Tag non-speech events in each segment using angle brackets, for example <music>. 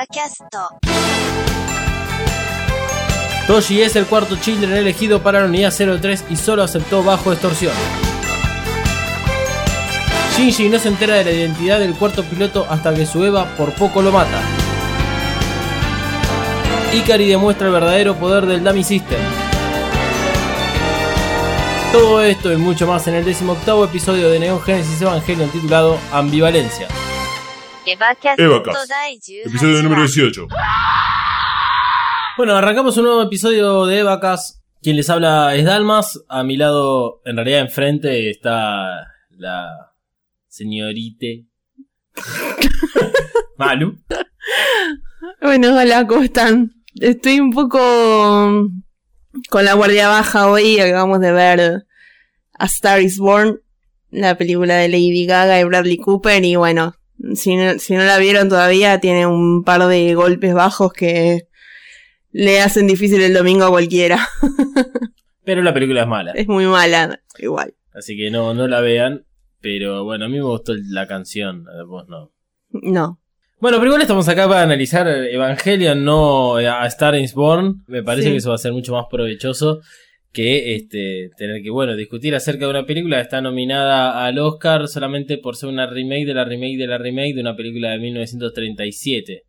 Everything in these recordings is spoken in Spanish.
エヴァキャスト Toshi es el cuarto children elegido para la unidad 03 y solo aceptó bajo extorsión. Shinji no se entera de la identidad del cuarto piloto hasta que su Eva por poco lo mata. Ikari demuestra el verdadero poder del Dummy System. Todo esto y mucho más en el 18 episodio de Neon Genesis Evangelion titulado Ambivalencia. Eva episodio número 18. Bueno, arrancamos un nuevo episodio de Evacas. Quien les habla es Dalmas. A mi lado, en realidad enfrente, está la señorite <laughs> Malu. Bueno, hola, ¿cómo están? Estoy un poco con la guardia baja hoy. Acabamos de ver A Star is Born, la película de Lady Gaga y Bradley Cooper. Y bueno, si no, si no la vieron todavía, tiene un par de golpes bajos que le hacen difícil el domingo a cualquiera. <laughs> Pero la película es mala. es muy mala, igual. Así que no, no la vean. Pero bueno, a mí me gustó la canción. A vos no. No. Bueno, pero igual estamos acá para analizar Evangelion, no a Star is Born. Me parece Sí. que eso va a ser mucho más provechoso que este tener que, bueno, discutir acerca de una película que está nominada al Oscar solamente por ser una remake de la remake de la remake de una película de 1937.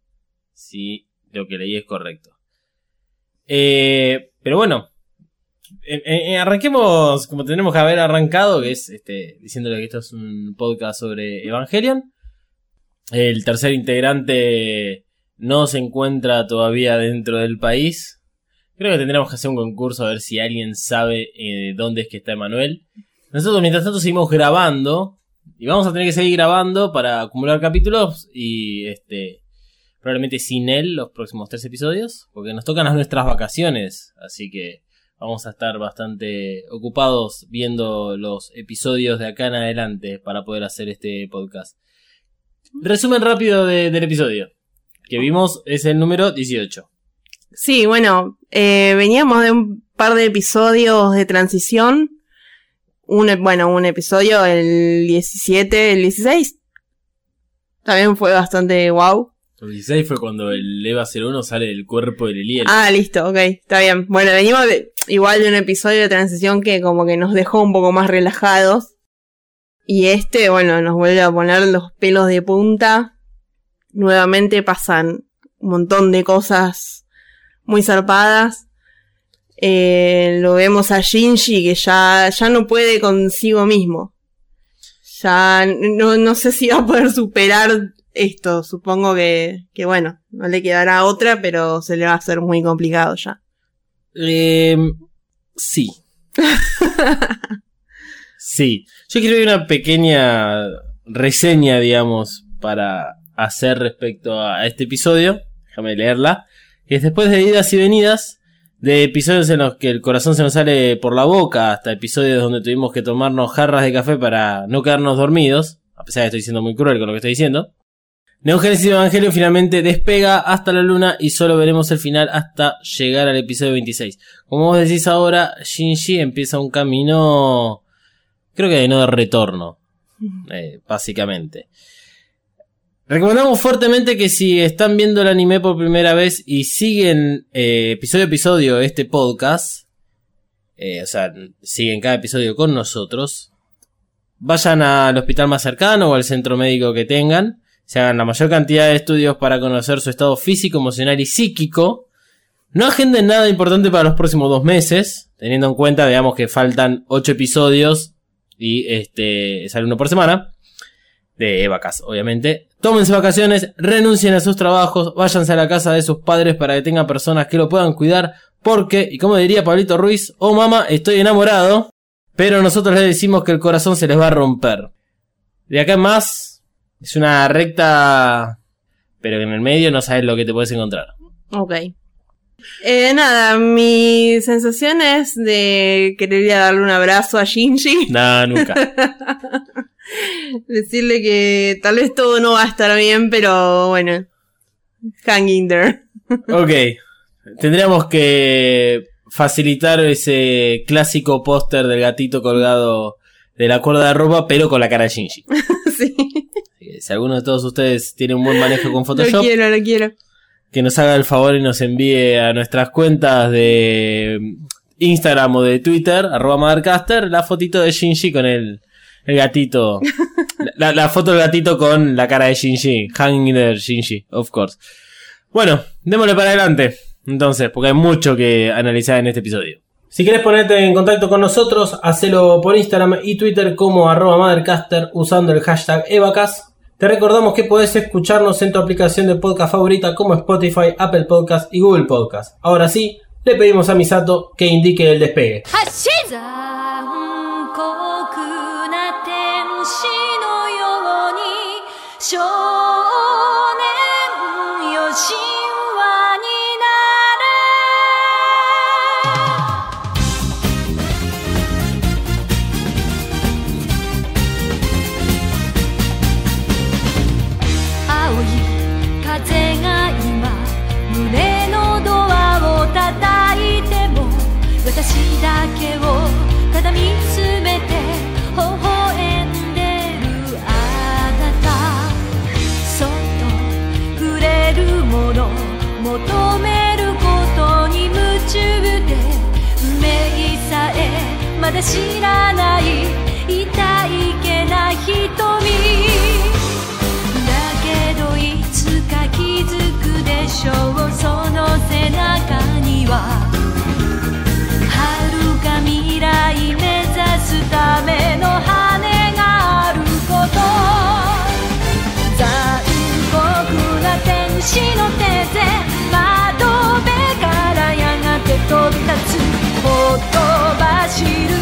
Si lo que leí es correcto. Eh, pero bueno, arranquemos como tenemos que haber arrancado, que es este, diciéndole que esto es un podcast sobre Evangelion. El tercer integrante no se encuentra todavía dentro del país. Creo que tendremos que hacer un concurso a ver si alguien sabe eh, dónde es que está Emanuel. Nosotros mientras tanto seguimos grabando y vamos a tener que seguir grabando para acumular capítulos y este probablemente sin él los próximos tres episodios porque nos tocan las nuestras vacaciones, así que vamos a estar bastante ocupados viendo los episodios de acá en adelante para poder hacer este podcast. Resumen rápido de- del episodio que vimos es el número 18. Sí, bueno, eh, veníamos de un par de episodios de transición. Un, e- bueno, un episodio, el 17, el 16. También fue bastante wow. El 16 fue cuando el EVA 01 sale del cuerpo del Eliel. Ah, listo, ok, está bien. Bueno, venimos de- igual de un episodio de transición que como que nos dejó un poco más relajados. Y este, bueno, nos vuelve a poner los pelos de punta. Nuevamente pasan un montón de cosas muy zarpadas. Eh, lo vemos a Shinji que ya, ya no puede consigo mismo. Ya no, no sé si va a poder superar esto. Supongo que, que bueno, no le quedará otra, pero se le va a hacer muy complicado ya. Eh, sí. <laughs> sí. Yo quiero una pequeña reseña, digamos, para hacer respecto a este episodio. Déjame leerla. Que es después de idas y venidas, de episodios en los que el corazón se nos sale por la boca, hasta episodios donde tuvimos que tomarnos jarras de café para no quedarnos dormidos, a pesar de que estoy siendo muy cruel con lo que estoy diciendo. Neo Genesis Evangelion finalmente despega hasta la luna y solo veremos el final hasta llegar al episodio 26. Como vos decís ahora, Shinji empieza un camino, creo que de no de retorno, <laughs> eh, básicamente. Recomendamos fuertemente que si están viendo el anime por primera vez y siguen eh, episodio a episodio este podcast, eh, o sea, siguen cada episodio con nosotros, vayan al hospital más cercano o al centro médico que tengan, se hagan la mayor cantidad de estudios para conocer su estado físico, emocional y psíquico. No agenden nada importante para los próximos dos meses, teniendo en cuenta, digamos, que faltan ocho episodios y este sale uno por semana. De vacas, obviamente. Tómense vacaciones, renuncien a sus trabajos, váyanse a la casa de sus padres para que tengan personas que lo puedan cuidar. Porque, y como diría Pablito Ruiz, oh mamá, estoy enamorado. Pero nosotros les decimos que el corazón se les va a romper. De acá en más, es una recta, pero en el medio no sabes lo que te puedes encontrar. Ok. Eh, nada, mi sensación es de querer darle un abrazo a Shinji. Nada, nunca. <laughs> Decirle que tal vez todo no va a estar bien, pero bueno. Hanging there. Ok. Tendríamos que facilitar ese clásico póster del gatito colgado de la cuerda de ropa, pero con la cara de Shinji. <laughs> sí. Si alguno de todos ustedes tiene un buen manejo con Lo Photoshop, quiero, lo quiero. que nos haga el favor y nos envíe a nuestras cuentas de Instagram o de Twitter, arroba Mothercaster, la fotito de Shinji con el, el gatito. <laughs> la, la foto del gatito con la cara de Shinji. Hanging there, Shinji, of course. Bueno, démosle para adelante. Entonces, porque hay mucho que analizar en este episodio. Si quieres ponerte en contacto con nosotros, hacelo por Instagram y Twitter como arroba Mothercaster usando el hashtag Evacas. Te recordamos que podés escucharnos en tu aplicación de podcast favorita como Spotify, Apple Podcast y Google Podcast. Ahora sí, le pedimos a Misato que indique el despegue. 知らない痛いけな瞳だけどいつか気づくでしょうその背中には遥か未来目指すための羽があること残酷な天使の手で窓辺からやがて飛び立つほとばしる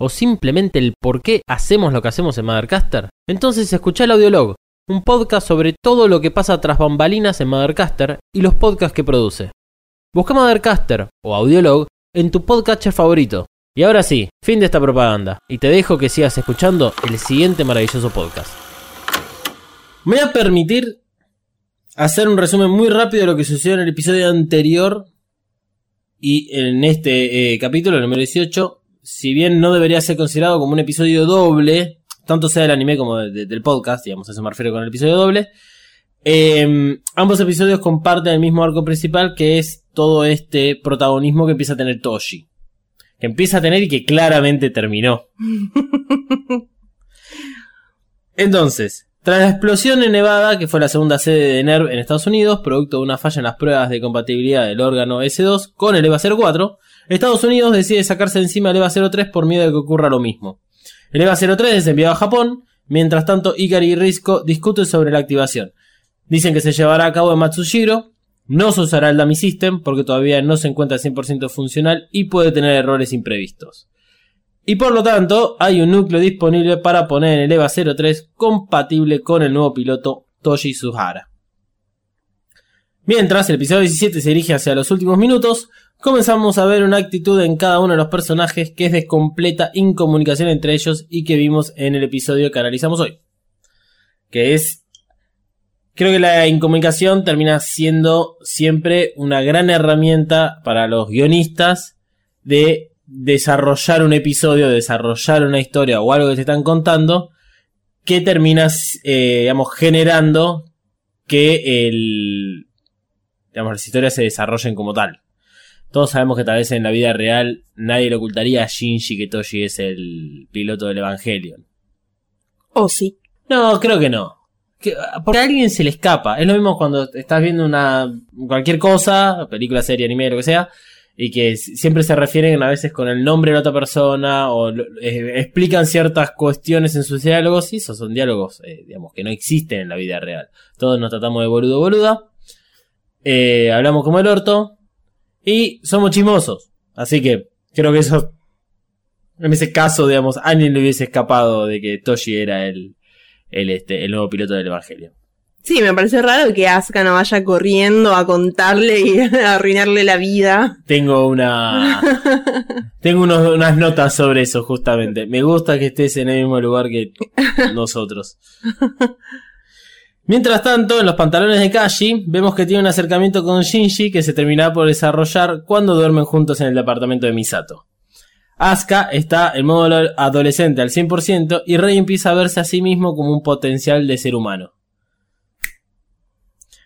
o simplemente el por qué hacemos lo que hacemos en Mothercaster? Entonces escucha el Audiolog, un podcast sobre todo lo que pasa tras bambalinas en Mothercaster y los podcasts que produce. Busca Mothercaster o Audiolog en tu podcatcher favorito. Y ahora sí, fin de esta propaganda, y te dejo que sigas escuchando el siguiente maravilloso podcast. Me voy a permitir hacer un resumen muy rápido de lo que sucedió en el episodio anterior y en este eh, capítulo, el número 18. Si bien no debería ser considerado como un episodio doble, tanto sea del anime como de- de- del podcast, digamos, a eso me refiero con el episodio doble. eh, ambos episodios comparten el mismo arco principal que es todo este protagonismo que empieza a tener Toshi. Que empieza a tener y que claramente terminó. <laughs> Entonces, tras la explosión en Nevada, que fue la segunda sede de NERV en Estados Unidos, producto de una falla en las pruebas de compatibilidad del órgano S2 con el EVA 04, Estados Unidos decide sacarse encima el EVA 03 por miedo de que ocurra lo mismo. El EVA 03 es enviado a Japón, mientras tanto Ikari y Risco discuten sobre la activación. Dicen que se llevará a cabo en Matsushiro, no se usará el Dummy System porque todavía no se encuentra 100% funcional y puede tener errores imprevistos. Y por lo tanto, hay un núcleo disponible para poner en el EVA 03 compatible con el nuevo piloto Toshi Suhara. Mientras el episodio 17 se dirige hacia los últimos minutos, comenzamos a ver una actitud en cada uno de los personajes que es de completa incomunicación entre ellos y que vimos en el episodio que analizamos hoy. Que es... Creo que la incomunicación termina siendo siempre una gran herramienta para los guionistas de desarrollar un episodio, desarrollar una historia o algo que te están contando, que terminas, eh, digamos, generando que el, digamos, las historias se desarrollen como tal. Todos sabemos que tal vez en la vida real nadie le ocultaría a Shinji que Toshi es el piloto del Evangelion. O sí. No, creo que no. Que- porque a alguien se le escapa. Es lo mismo cuando estás viendo una cualquier cosa, película, serie, anime, lo que sea, y que siempre se refieren a veces con el nombre de la otra persona o eh, explican ciertas cuestiones en sus diálogos y esos son diálogos, eh, digamos, que no existen en la vida real. Todos nos tratamos de boludo boluda, eh, hablamos como el orto y somos chismosos. Así que creo que eso, en ese caso, digamos, a alguien le hubiese escapado de que Toshi era el, el, este, el nuevo piloto del Evangelio. Sí, me pareció raro que Asuka no vaya corriendo a contarle y <laughs> a arruinarle la vida. Tengo una. <laughs> Tengo unos- unas notas sobre eso, justamente. Me gusta que estés en el mismo lugar que nosotros. <laughs> Mientras tanto, en los pantalones de Kashi, vemos que tiene un acercamiento con Shinji que se terminará por desarrollar cuando duermen juntos en el departamento de Misato. Asuka está en modo ado- adolescente al 100% y Rei empieza a verse a sí mismo como un potencial de ser humano.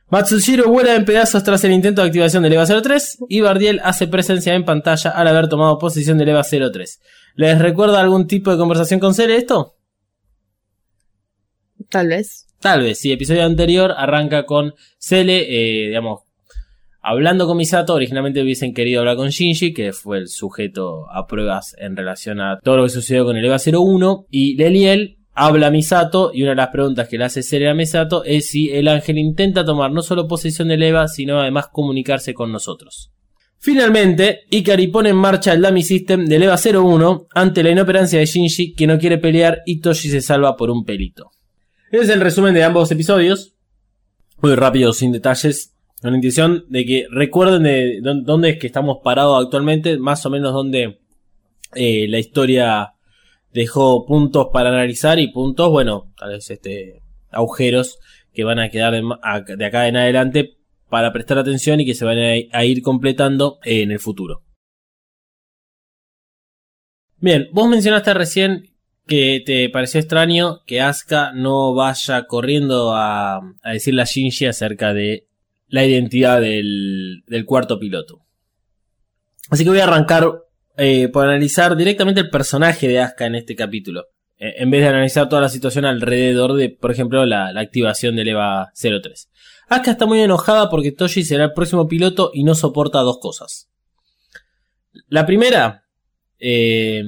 Matsushiro vuela en pedazos tras el intento de activación del EVA 03 y Bardiel hace presencia en pantalla al haber tomado posesión del EVA 03. ¿Les recuerda algún tipo de conversación con Cele esto? Tal vez. Tal vez, sí, episodio anterior arranca con Cele, eh, digamos, hablando con Misato, originalmente hubiesen querido hablar con Shinji, que fue el sujeto a pruebas en relación a todo lo que sucedió con el EVA 01, y Leliel habla a Misato, y una de las preguntas que le hace Cele a Misato es si el ángel intenta tomar no solo posesión del EVA, sino además comunicarse con nosotros. Finalmente, Ikari pone en marcha el Dummy System del EVA 01 ante la inoperancia de Shinji, que no quiere pelear y Toshi se salva por un pelito. Es el resumen de ambos episodios. Muy rápido, sin detalles. Con la intención de que recuerden de dó- dónde es que estamos parados actualmente, más o menos dónde eh, la historia dejó puntos para analizar y puntos, bueno, tal vez este agujeros que van a quedar de, de acá en adelante para prestar atención y que se van a, ir completando en el futuro. Bien, vos mencionaste recién que te pareció extraño que Asuka no vaya corriendo a, a decirle a Shinji acerca de la identidad del, del cuarto piloto. Así que voy a arrancar eh, por analizar directamente el personaje de Asuka en este capítulo. eh, en vez de analizar toda la situación alrededor de, por ejemplo, la, la activación del EVA 03. Asuka está muy enojada porque Toshi será el próximo piloto y no soporta dos cosas. La primera, eh,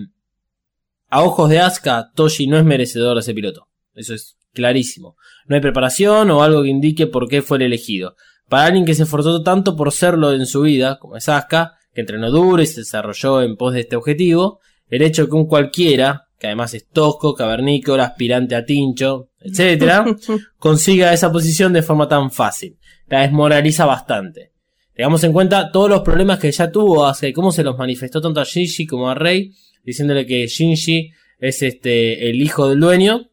a ojos de Asuka, Toshi no es merecedor de ese piloto. Eso es clarísimo. No hay preparación o algo que indique por qué fue el elegido. Para alguien que se esforzó tanto por serlo en su vida, como es Asuka, que entrenó duro y se desarrolló en pos de este objetivo, el hecho de que un cualquiera, que además es tosco, cavernícola, aspirante a tincho, etcétera, <laughs> consiga esa posición de forma tan fácil. La desmoraliza bastante. Tengamos en cuenta todos los problemas que ya tuvo Asuka y cómo se los manifestó tanto a Shinji como a Rei, diciéndole que Shinji es este el hijo del dueño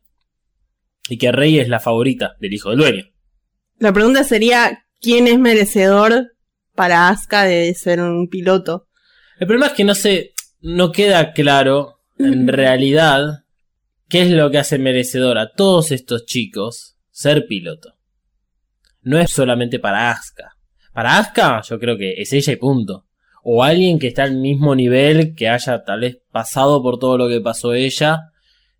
y que Rei es la favorita del hijo del dueño. La pregunta sería, ¿quién es merecedor para Asuka de ser un piloto? El problema es que no se no queda claro en <laughs> realidad qué es lo que hace merecedor a todos estos chicos ser piloto. No es solamente para Asuka. Para Asuka yo creo que es ella y punto. O alguien que está al mismo nivel, que haya tal vez pasado por todo lo que pasó ella,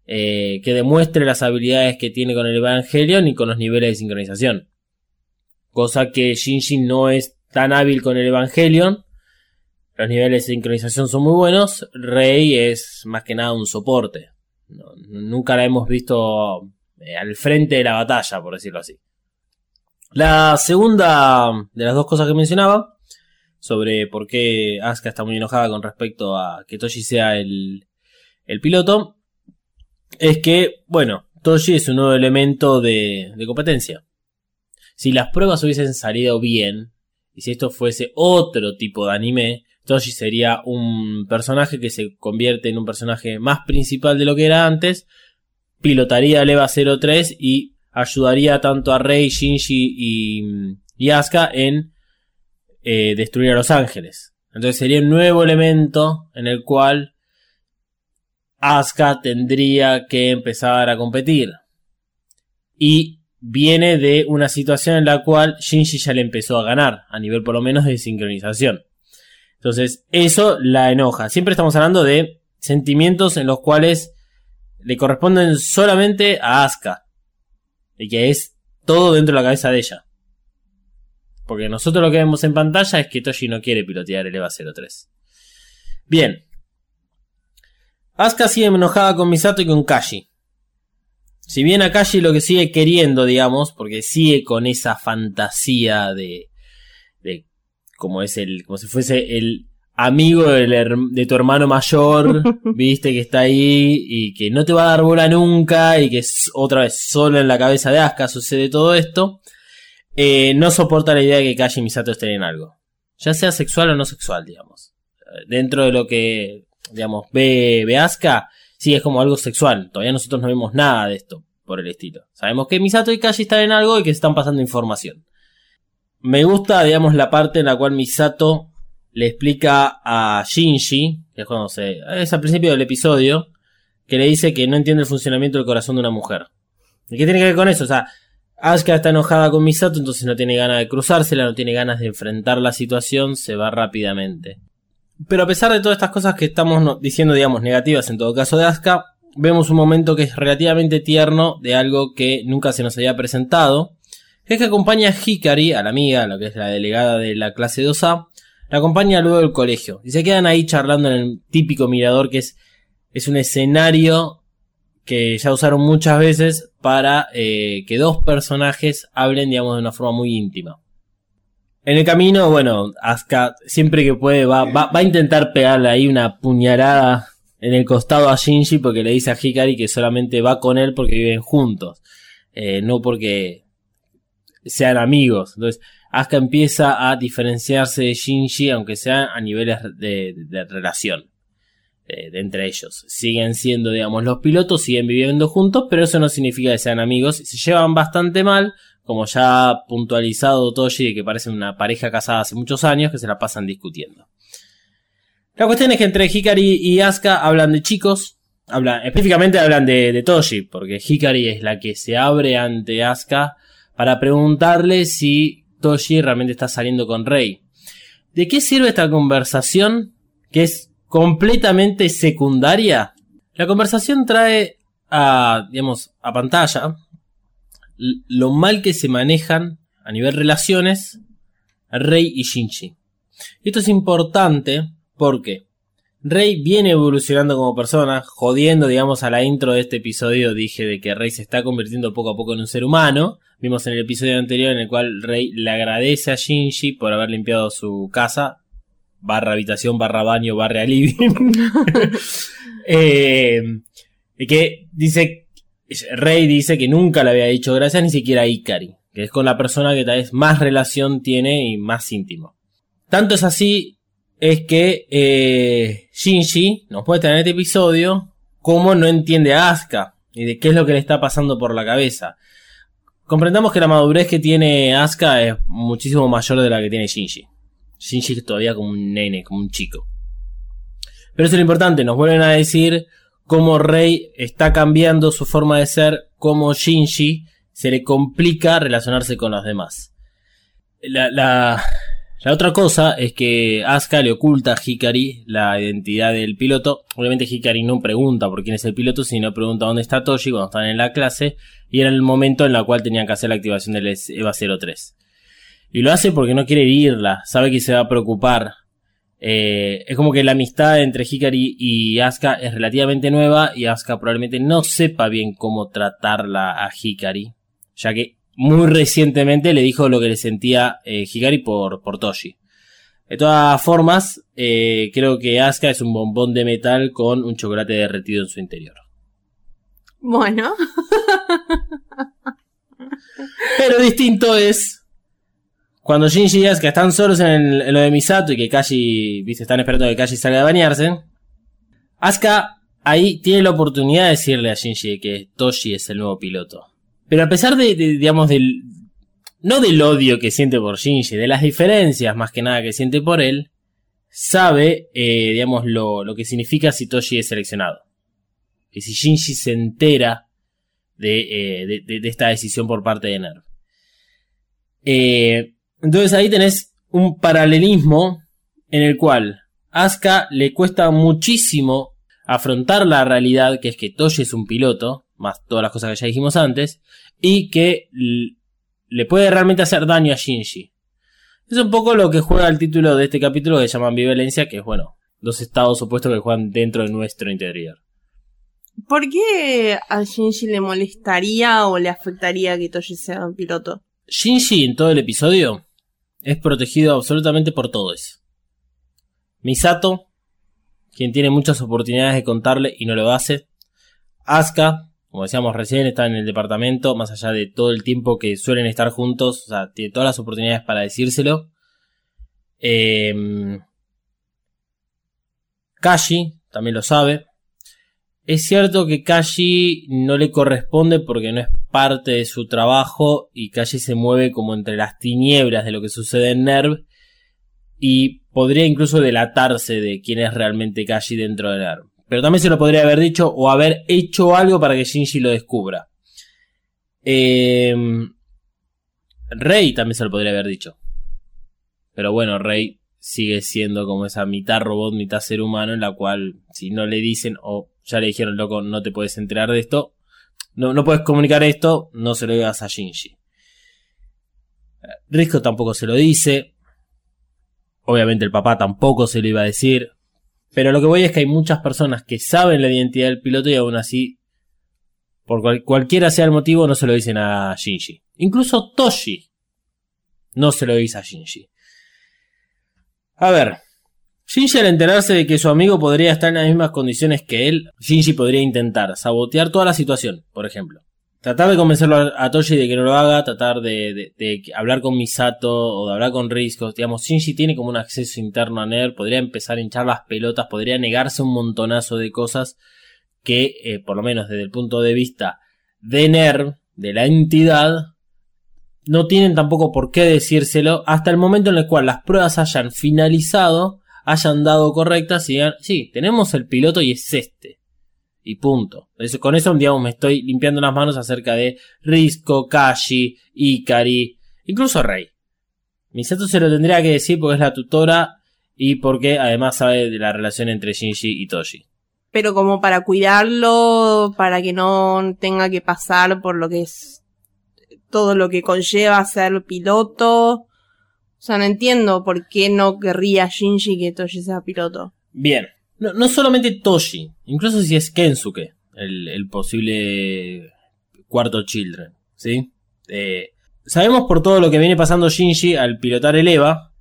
eh, que demuestre las habilidades que tiene con el Evangelion y con los niveles de sincronización. Cosa que Shinji no es tan hábil con el Evangelion. Los niveles de sincronización son muy buenos. Rey es más que nada un soporte. Nunca la hemos visto eh, al frente de la batalla, por decirlo así. La segunda de las dos cosas que mencionaba, sobre por qué Asuka está muy enojada con respecto a que Toshi sea el, el piloto, es que, bueno, Toshi es un nuevo elemento de, de competencia. Si las pruebas hubiesen salido bien, y si esto fuese otro tipo de anime, Toshi sería un personaje que se convierte en un personaje más principal de lo que era antes, pilotaría el EVA 03 y ayudaría tanto a Rei, Shinji y, y Asuka en eh, destruir a los ángeles. Entonces sería un nuevo elemento en el cual Asuka tendría que empezar a competir. Y viene de una situación en la cual Shinji ya le empezó a ganar, a nivel por lo menos de sincronización. Entonces, eso la enoja. Siempre estamos hablando de sentimientos en los cuales le corresponden solamente a Asuka. Y que es todo dentro de la cabeza de ella. Porque nosotros lo que vemos en pantalla es que Toshi no quiere pilotear el EVA 03. Bien. Asuka sigue enojada con Misato y con Kashi. Si bien a Kashi lo que sigue queriendo, digamos, porque sigue con esa fantasía de, de como es el, como si fuese el amigo del de tu hermano mayor, <laughs> viste que está ahí y que no te va a dar bola nunca y que es otra vez solo en la cabeza de Asuka sucede todo esto, eh, no soporta la idea de que Kashi y Misato estén en algo. Ya sea sexual o no sexual, digamos. Dentro de lo que, digamos, ve, ve sí es como algo sexual. Todavía nosotros no vemos nada de esto por el estilo. Sabemos que Misato y Kashi están en algo y que se están pasando información. Me gusta, digamos, la parte en la cual Misato le explica a Shinji, que es cuando se. es al principio del episodio, que le dice que no entiende el funcionamiento del corazón de una mujer. ¿Y qué tiene que ver con eso? O sea, Asuka está enojada con Misato, entonces no tiene ganas de cruzársela, no tiene ganas de enfrentar la situación, se va rápidamente. Pero a pesar de todas estas cosas que estamos diciendo, digamos, negativas en todo caso de Asuka, vemos un momento que es relativamente tierno de algo que nunca se nos había presentado, que es que acompaña a Hikari, a la amiga, lo que es la delegada de la clase 2A, la acompaña luego del colegio. Y se quedan ahí charlando en el típico mirador que es, es un escenario que ya usaron muchas veces para eh, que dos personajes hablen, digamos, de una forma muy íntima. En el camino, bueno, Asuka siempre que puede va, va, va a intentar pegarle ahí una puñalada en el costado a Shinji porque le dice a Hikari que solamente va con él porque viven juntos, eh, no porque sean amigos. Entonces, Asuka empieza a diferenciarse de Shinji, aunque sea a niveles de, de relación eh, de entre ellos. Siguen siendo, digamos, los pilotos, siguen viviendo juntos, pero eso no significa que sean amigos. Se llevan bastante mal, como ya ha puntualizado Toshi, de que parecen una pareja casada hace muchos años, que se la pasan discutiendo. La cuestión es que entre Hikari y Asuka hablan de chicos, hablan, específicamente hablan de, de Toshi, porque Hikari es la que se abre ante Asuka para preguntarle si Toshi realmente está saliendo con Rei. ¿De qué sirve esta conversación? Que es completamente secundaria. La conversación trae a, digamos, a pantalla lo mal que se manejan a nivel relaciones Rei y Shinji. Esto es importante porque Rei viene evolucionando como persona, jodiendo, digamos, a la intro de este episodio dije de que Rei se está convirtiendo poco a poco en un ser humano. Vimos en el episodio anterior en el cual Rei le agradece a Shinji por haber limpiado su casa, barra habitación, barra baño, barra living. <laughs> eh, que dice, Rey dice que nunca le había dicho gracias ni siquiera a Ikari, que es con la persona que tal vez más relación tiene y más íntimo. Tanto es así, es que eh, Shinji nos muestra en este episodio cómo no entiende a Asuka y de qué es lo que le está pasando por la cabeza. Comprendamos que la madurez que tiene Asuka es muchísimo mayor de la que tiene Shinji. Shinji es todavía como un nene, como un chico. Pero eso es lo importante, nos vuelven a decir cómo Rei está cambiando su forma de ser, cómo Shinji se le complica relacionarse con los demás. La, la, la otra cosa es que Asuka le oculta a Hikari la identidad del piloto. Obviamente Hikari no pregunta por quién es el piloto, sino pregunta dónde está Toshi cuando están en la clase. Y era el momento en el cual tenían que hacer la activación del EVA 03. Y lo hace porque no quiere herirla, sabe que se va a preocupar. Eh, es como que la amistad entre Hikari y Asuka es relativamente nueva y Asuka probablemente no sepa bien cómo tratarla a Hikari, ya que muy recientemente le dijo lo que le sentía eh, Hikari por, por Toshi. De todas formas, eh, creo que Asuka es un bombón de metal con un chocolate derretido en su interior. Bueno, Pero distinto es cuando Shinji y Asuka están solos en, el- en lo de Misato y que Kashi, viste, están esperando que Kashi salga a bañarse. Asuka ahí tiene la oportunidad de decirle a Shinji que Toshi es el nuevo piloto. Pero a pesar de, digamos, del... No del odio que siente por Shinji, de las diferencias más que nada que siente por él, sabe, eh, digamos, lo, lo que significa si Toshi es seleccionado. Y si Shinji se entera de, eh, de- de esta decisión por parte de Nerv. Eh, entonces ahí tenés un paralelismo en el cual Asuka le cuesta muchísimo afrontar la realidad que es que Toshi es un piloto, más todas las cosas que ya dijimos antes, y que le puede realmente hacer daño a Shinji. Es un poco lo que juega el título de este capítulo que se llama ambivalencia, que es bueno, dos estados opuestos que juegan dentro de nuestro interior. ¿por qué a Shinji le molestaría o le afectaría que Toshi sea un piloto? Shinji en todo el episodio es protegido absolutamente por todos. Misato, quien tiene muchas oportunidades de contarle y no lo hace. Asuka, como decíamos recién, está en el departamento, más allá de todo el tiempo que suelen estar juntos, o sea, tiene todas las oportunidades para decírselo. Eh, Kashi también lo sabe. Es cierto que Kashi no le corresponde porque no es parte de su trabajo y Kashi se mueve como entre las tinieblas de lo que sucede en NERV y podría incluso delatarse de quién es realmente Kashi dentro de NERV. Pero también se lo podría haber dicho o haber hecho algo para que Shinji lo descubra. Eh, Rey también se lo podría haber dicho. Pero bueno, Rey sigue siendo como esa mitad robot, mitad ser humano, en la cual si no le dicen o ya le dijeron, loco, no te puedes enterar de esto, no, no puedes comunicar esto, no se lo digas a Shinji. Risco tampoco se lo dice. Obviamente el papá tampoco se lo iba a decir. Pero lo que voy es que hay muchas personas que saben la identidad del piloto y aún así, por cualquiera sea el motivo, no se lo dicen a Shinji. Incluso Toshi no se lo dice a Shinji. A ver, Shinji al enterarse de que su amigo podría estar en las mismas condiciones que él, Shinji podría intentar sabotear toda la situación, por ejemplo. Tratar de convencerlo a Toshi de que no lo haga, tratar de, hablar con Misato o de hablar con Risco. Digamos, Shinji tiene como un acceso interno a NER, podría empezar a hinchar las pelotas, podría negarse un montonazo de cosas que, eh, por lo menos desde el punto de vista de NER, de la entidad, no tienen tampoco por qué decírselo hasta el momento en el cual las pruebas hayan finalizado, hayan dado correctas y tenemos el piloto y es este. Y punto. con eso, digamos, me estoy limpiando las manos acerca de Risco, Kashi, Ikari, incluso Rey. Misato se lo tendría que decir porque es la tutora y porque además sabe de la relación entre Shinji y Toshi. Pero como para cuidarlo, para que no tenga que pasar por lo que es todo lo que conlleva ser piloto. O sea, no entiendo por qué no querría Shinji que Toshi sea piloto. Bien. No, solamente Toshi, incluso si es Kensuke, el, posible cuarto Children, ¿sí? Eh, sabemos por todo lo que viene pasando Shinji al pilotar el EVA.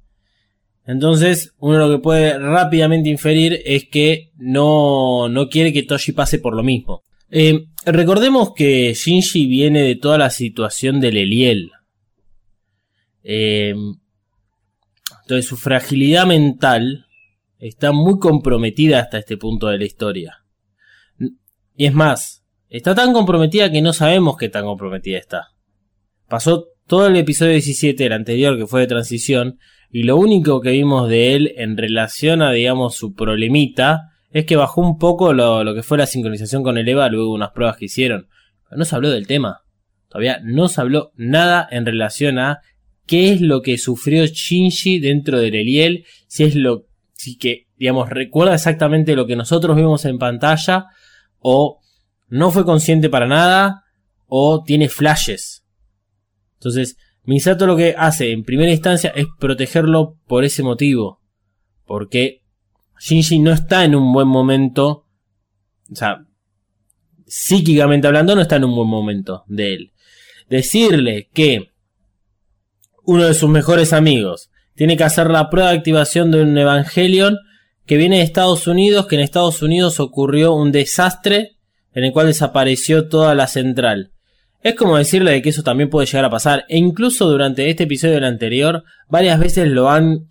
Entonces, uno lo que puede rápidamente inferir es que no, no quiere que Toshi pase por lo mismo. Eh, recordemos que Shinji viene de toda la situación del Eliel. Eh, entonces su fragilidad mental está muy comprometida hasta este punto de la historia. Y es más, está tan comprometida que no sabemos qué tan comprometida está. Pasó todo el episodio 17, el anterior que fue de transición, y lo único que vimos de él en relación a, digamos, su problemita, es que bajó un poco lo, que fue la sincronización con el EVA luego de unas pruebas que hicieron. Pero no se habló del tema. Todavía no se habló nada en relación a qué es lo que sufrió Shinji dentro del Eliel, si es lo si que digamos recuerda exactamente lo que nosotros vimos en pantalla o no fue consciente para nada o tiene flashes. Entonces, Misato lo que hace en primera instancia es protegerlo por ese motivo, porque Shinji no está en un buen momento. O sea, psíquicamente hablando, no está en un buen momento de él. Decirle que uno de sus mejores amigos tiene que hacer la prueba de activación de un Evangelion que viene de Estados Unidos, que en Estados Unidos ocurrió un desastre en el cual desapareció toda la central. Es como decirle de que eso también puede llegar a pasar. E incluso durante este episodio del anterior, varias veces lo han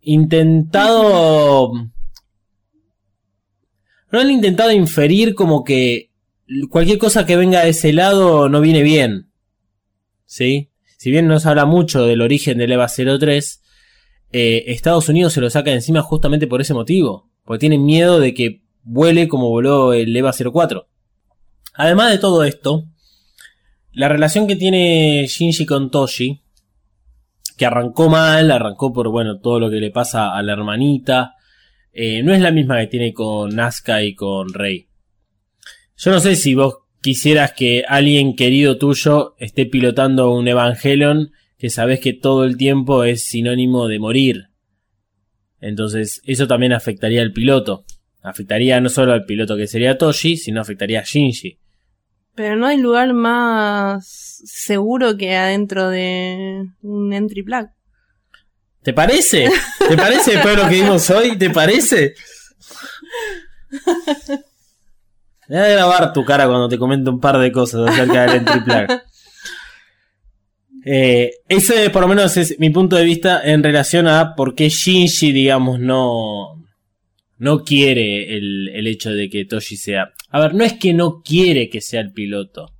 intentado no han intentado inferir como que cualquier cosa que venga de ese lado no viene bien. ¿Sí? Si bien no se habla mucho del origen del EVA 03, eh, Estados Unidos se lo saca encima justamente por ese motivo. Porque tienen miedo de que vuele como voló el EVA 04. Además de todo esto, la relación que tiene Shinji con Toshi, que arrancó mal, arrancó por bueno todo lo que le pasa a la hermanita, eh, no es la misma que tiene con Nazca y con Rey. Yo no sé si vos quisieras que alguien querido tuyo esté pilotando un Evangelion que sabes que todo el tiempo es sinónimo de morir. Entonces, eso también afectaría al piloto. Afectaría no solo al piloto que sería Toshi, sino afectaría a Shinji. Pero no hay lugar más seguro que adentro de un entry plug. ¿Te parece? ¿Te parece después de lo que vimos hoy? ¿Te parece? <laughs> Voy a grabar tu cara cuando te comento un par de cosas acerca del entry plug. <laughs> Eh, ese por lo menos es mi punto de vista en relación a por qué Shinji, digamos, no, no quiere el, el hecho de que Toshi sea... A ver, no es que no quiere que sea el piloto.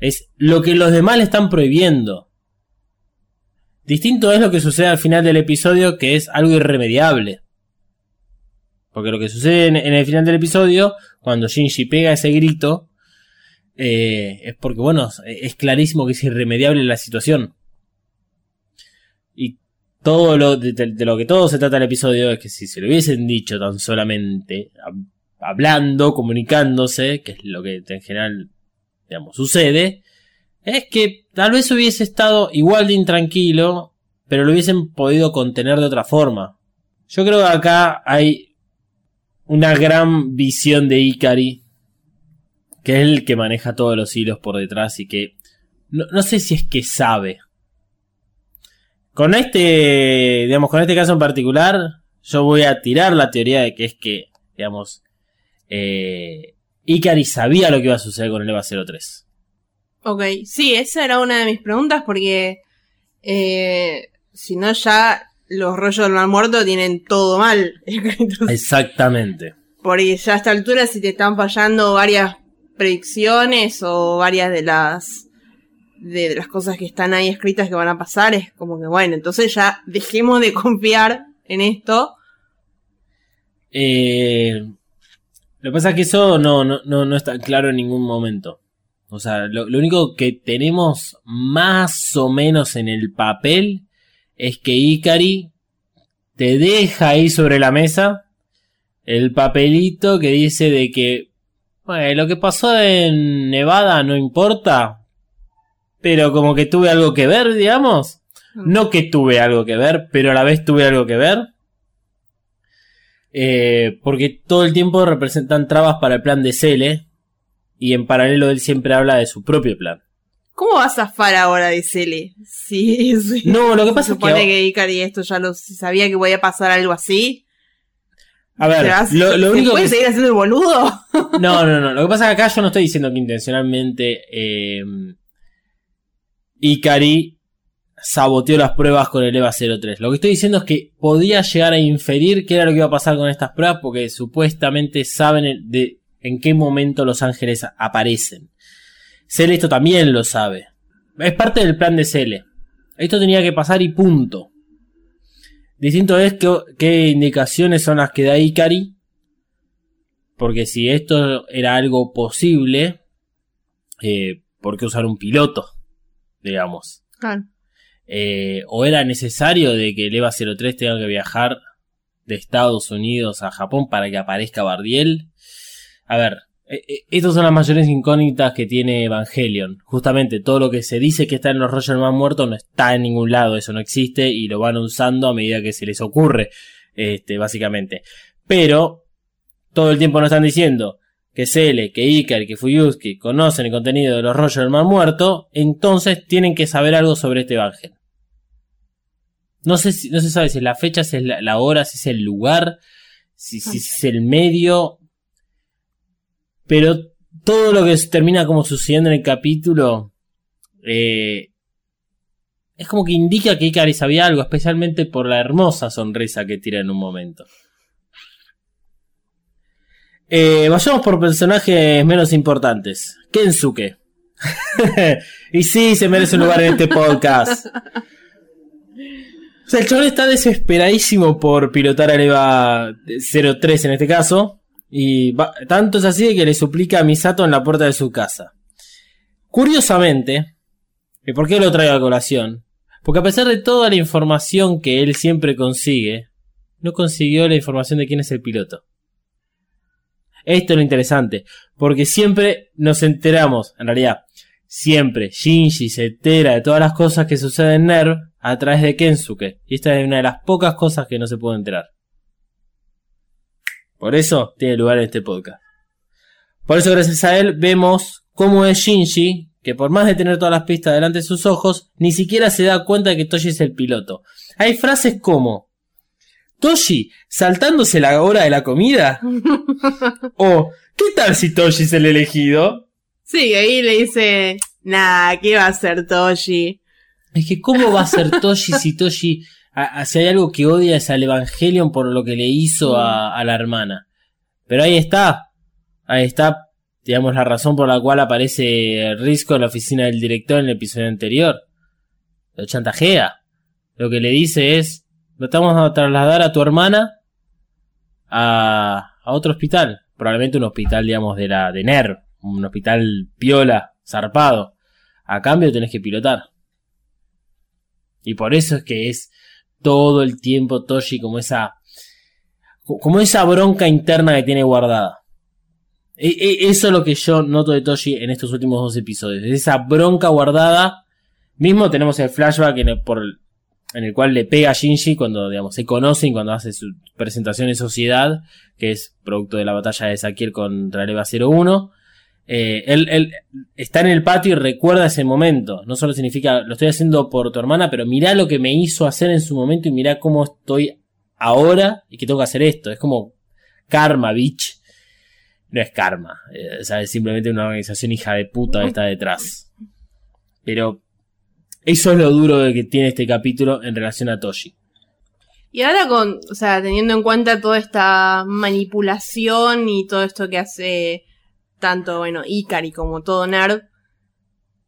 Es lo que los demás le están prohibiendo. Distinto es lo que sucede al final del episodio, que es algo irremediable. Porque lo que sucede en, el final del episodio, cuando Shinji pega ese grito, eh, es porque, bueno, es clarísimo que es irremediable la situación. Y todo lo de, lo que todo se trata el episodio es que si se lo hubiesen dicho tan solamente hab- hablando, comunicándose, que es lo que en general, digamos, sucede, es que tal vez hubiese estado igual de intranquilo, pero lo hubiesen podido contener de otra forma. Yo creo que acá hay una gran visión de Ikari, que es el que maneja todos los hilos por detrás y que no, no sé si es que sabe. Con este, digamos, con este caso en particular, yo voy a tirar la teoría de que es que, digamos, eh, Ikari sabía lo que iba a suceder con el EVA 03. Ok, sí, esa era una de mis preguntas porque eh, si no ya los rollos del mal muerto tienen todo mal. <laughs> Exactamente. Porque ya a esta altura si te están fallando varias predicciones o varias de las de las cosas que están ahí escritas que van a pasar, es como que bueno, entonces ya dejemos de confiar en esto. Eh, lo que pasa es que eso no, no, no, no está claro en ningún momento. O sea, lo, lo único que tenemos más o menos en el papel es que Ikari te deja ahí sobre la mesa el papelito que dice de que bueno, lo que pasó en Nevada no importa, pero como que tuve algo que ver, digamos. No que tuve algo que ver, pero a la vez tuve algo que ver. Eh, porque todo el tiempo representan trabas para el plan de Cele. Y en paralelo él siempre habla de su propio plan. ¿Cómo vas a zafar ahora de Cele? Sí, <laughs> sí. No, lo que Se pasa es supone que. que Ikari esto ya lo sabía que podía pasar algo así. A ver, ¿Te vas- lo, lo ¿se único puede que. seguir haciendo el boludo? <laughs> No, no, no. Lo que pasa es que acá yo no estoy diciendo que intencionalmente. Eh, Ikari saboteó las pruebas con el EVA 03. Lo que estoy diciendo es que podía llegar a inferir qué era lo que iba a pasar con estas pruebas porque supuestamente saben de en qué momento los ángeles aparecen. Cele esto también lo sabe. Es parte del plan de Cele. Esto tenía que pasar y punto. Distinto es que- qué indicaciones son las que da Ikari. Porque si esto era algo posible, eh, ¿por qué usar un piloto? Digamos. Eh, o era necesario de que el EVA 03 tenga que viajar de Estados Unidos a Japón para que aparezca Bardiel. A ver, estas son las mayores incógnitas que tiene Evangelion. Justamente todo lo que se dice que está en los rollos del más muerto no está en ningún lado, eso no existe y lo van usando a medida que se les ocurre, este, básicamente. Pero todo el tiempo nos están diciendo que Cele, que Ikari, que Fuyuski conocen el contenido de los del mar muerto, entonces tienen que saber algo sobre este Evangel. No sé si, no se sabe si es la fecha, si es la, la hora, si es el lugar, si, si es el medio. Pero todo lo que termina como sucediendo en el capítulo eh, es como que indica que Ikari sabía algo, especialmente por la hermosa sonrisa que tira en un momento. Eh, vayamos por personajes menos importantes. Kensuke. <laughs> y sí, se merece un lugar en este podcast. O sea, el chabón está desesperadísimo por pilotar a EVA 03 en este caso. Y va- tanto es así que le suplica a Misato en la puerta de su casa. Curiosamente, ¿y por qué lo traigo a colación? Porque a pesar de toda la información que él siempre consigue, no consiguió la información de quién es el piloto. Esto es lo interesante, porque siempre nos enteramos, en realidad, siempre Shinji se entera de todas las cosas que suceden en NERV a través de Kensuke. Y esta es una de las pocas cosas que no se puede enterar. Por eso tiene lugar en este podcast. Por eso gracias a él vemos cómo es Shinji, que por más de tener todas las pistas delante de sus ojos, ni siquiera se da cuenta de que Toshi es el piloto. Hay frases como Toshi saltándose la hora de la comida <laughs> o ¿qué tal si Toshi es el elegido? Sí, ahí le dice, nah, ¿qué va a hacer Toshi? Es que ¿cómo va a ser Toshi si Toshi, a- a- si hay algo que odia es al Evangelion por lo que le hizo a, a la hermana? Pero ahí está, ahí está, digamos, la razón por la cual aparece Risco en la oficina del director en el episodio anterior. Lo chantajea. Lo que le dice es, lo estamos a trasladar a tu hermana a, a otro hospital. Probablemente un hospital, digamos, de la de NER. Un hospital piola, zarpado. A cambio tenés que pilotar. Y por eso es que es todo el tiempo Toshi como esa. como esa bronca interna que tiene guardada. E- e- Eso es lo que yo noto de Toshi en estos últimos dos episodios. Esa bronca guardada. Mismo tenemos el flashback en el, por en el cual le pega a Shinji cuando digamos, se conocen, cuando hace su presentación en sociedad, que es producto de la batalla de Sakiel contra el EVA 01. Eh, él, él está en el patio y recuerda ese momento. No solo significa lo estoy haciendo por tu hermana, pero mirá lo que me hizo hacer en su momento y mirá cómo estoy ahora y que tengo que hacer esto. Es como karma, bitch. No es karma. eh, o sea, es simplemente una organización hija de puta que está detrás. Pero eso es lo duro de que tiene este capítulo en relación a Toshi. Y ahora con, o sea, teniendo en cuenta toda esta manipulación y todo esto que hace tanto, bueno, Ikari como todo Nerd,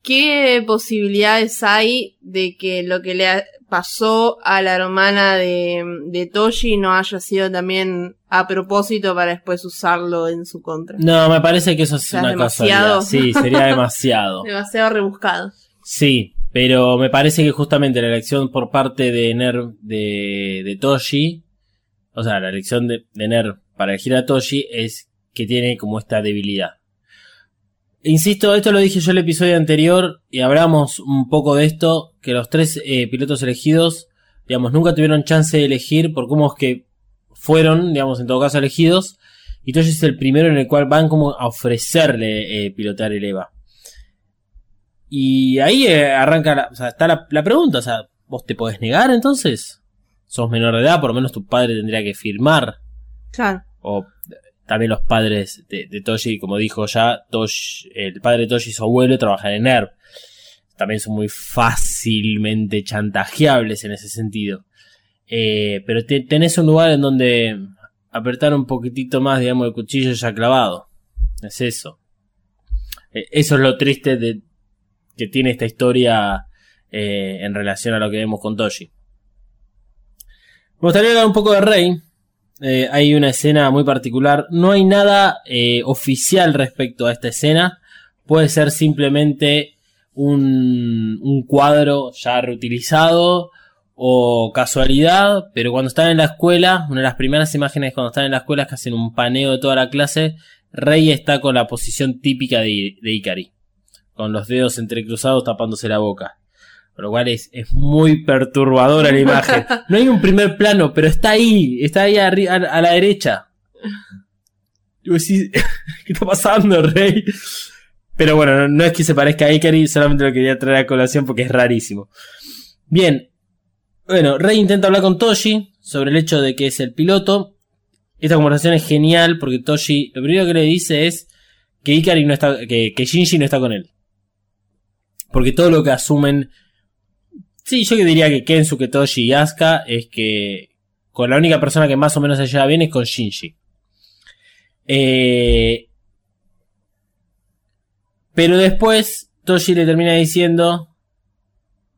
¿qué posibilidades hay de que lo que le pasó a la hermana de, de Toshi no haya sido también a propósito para después usarlo en su contra? No, me parece que eso es sea, una demasiado. casualidad. Sí, sería demasiado. <laughs> Demasiado rebuscado. Sí, pero me parece que justamente la elección por parte de Ner de, de Toshi, o sea, la elección de, de Ner para elegir a Toshi es que tiene como esta debilidad. Insisto, esto lo dije yo el episodio anterior y hablamos un poco de esto, que los tres eh, pilotos elegidos, digamos, nunca tuvieron chance de elegir por cómo es que fueron, digamos, en todo caso elegidos, y Toshi es el primero en el cual van como a ofrecerle eh, pilotar el EVA. Y ahí eh, arranca, la, o sea, está la, la pregunta, o sea, ¿vos te podés negar entonces? Sos menor de edad, por lo menos tu padre tendría que firmar. Claro. O también los padres de, de Toshi, como dijo ya, Toshi, el padre de Toshi y su abuelo trabajan en NERV. También son muy fácilmente chantajeables en ese sentido. Eh, pero te- tenés un lugar en donde apretar un poquitito más, digamos, el cuchillo ya clavado. Es eso. Eh, eso es lo triste de que tiene esta historia eh, en relación a lo que vemos con Toshi. Me gustaría hablar un poco de Rey. Eh, hay una escena muy particular. No hay nada eh, oficial respecto a esta escena. Puede ser simplemente un, cuadro ya reutilizado o casualidad, pero cuando están en la escuela, una de las primeras imágenes cuando están en la escuela es que hacen un paneo de toda la clase, Rey está con la posición típica de, de Ikari, con los dedos entrecruzados tapándose la boca. Por lo cual es, es muy perturbadora la imagen. <laughs> No hay un primer plano, pero está ahí, está ahí a, a la derecha. Y vos decís, <laughs> ¿qué está pasando, Rey? Pero bueno, no, no es que se parezca a Ikari, solamente lo quería traer a colación porque es rarísimo. Bien. Bueno, Rey intenta hablar con Toshi sobre el hecho de que es el piloto. Esta conversación es genial porque Toshi lo primero que le dice es que Ikari no está, que, que Shinji no está con él. Porque todo lo que asumen Sí, yo diría que Kensuke, Toshi y Asuka es que con la única persona que más o menos se lleva bien es con Shinji. Eh, pero después Toshi le termina diciendo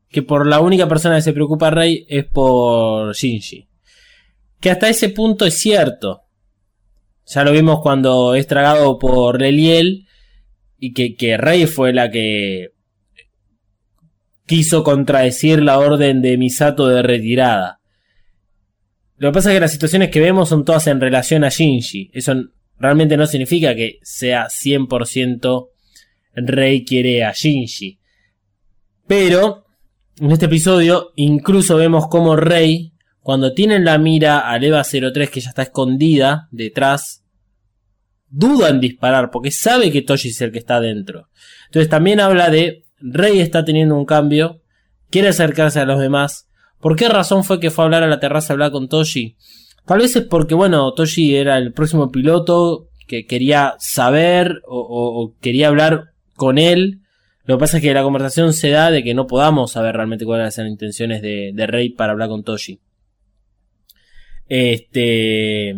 que por la única persona que se preocupa Rey es por Shinji. Que hasta ese punto es cierto. Ya lo vimos cuando es tragado por Leliel y que, que Rey fue la que quiso contradecir la orden de Misato de retirada. Lo que pasa es que las situaciones que vemos son todas en relación a Shinji. Eso realmente no significa que sea 100% Rey quiere a Shinji. Pero en este episodio incluso vemos como Rey, cuando tienen la mira al EVA 03 que ya está escondida detrás duda en disparar porque sabe que Toshi es el que está adentro. Entonces también habla de Rey está teniendo un cambio, quiere acercarse a los demás. ¿Por qué razón fue que fue a hablar a la terraza a hablar con Toshi? Tal vez es porque, bueno, Toshi era el próximo piloto que quería saber o, quería hablar con él. Lo que pasa es que la conversación se da de que no podamos saber realmente cuáles eran las intenciones de, de Rey para hablar con Toshi. Este.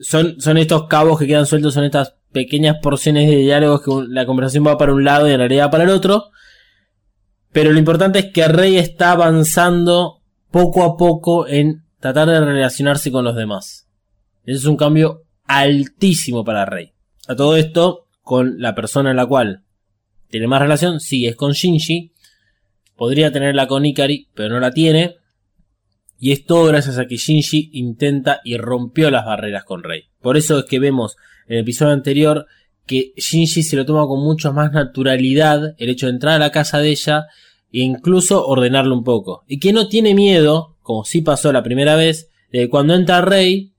Son, son estos cabos que quedan sueltos, son estas pequeñas porciones de diálogos que la conversación va para un lado y en realidad para el otro. Pero lo importante es que Rey está avanzando poco a poco en tratar de relacionarse con los demás. Ese es un cambio altísimo para Rey. A todo esto, con la persona en la cual tiene más relación, sí, es con Shinji. Podría tenerla con Ikari, pero no la tiene. Y es todo gracias a que Shinji intenta y rompió las barreras con Rey. Por eso es que vemos en el episodio anterior que Shinji se lo toma con mucho más naturalidad el hecho de entrar a la casa de ella e incluso ordenarlo un poco. Y que no tiene miedo, como sí pasó la primera vez, de cuando entra Rey,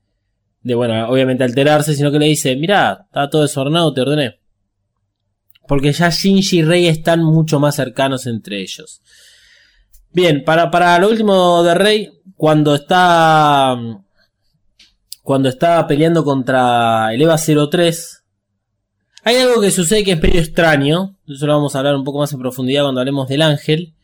de bueno, obviamente alterarse, sino que le dice, mira, está todo desordenado, te ordené. Porque ya Shinji y Rey están mucho más cercanos entre ellos. Bien, para, para lo último de Rey, cuando está. Cuando está peleando contra el EVA 03. Hay algo que sucede que es medio extraño. Eso lo vamos a hablar un poco más en profundidad cuando hablemos del ángel.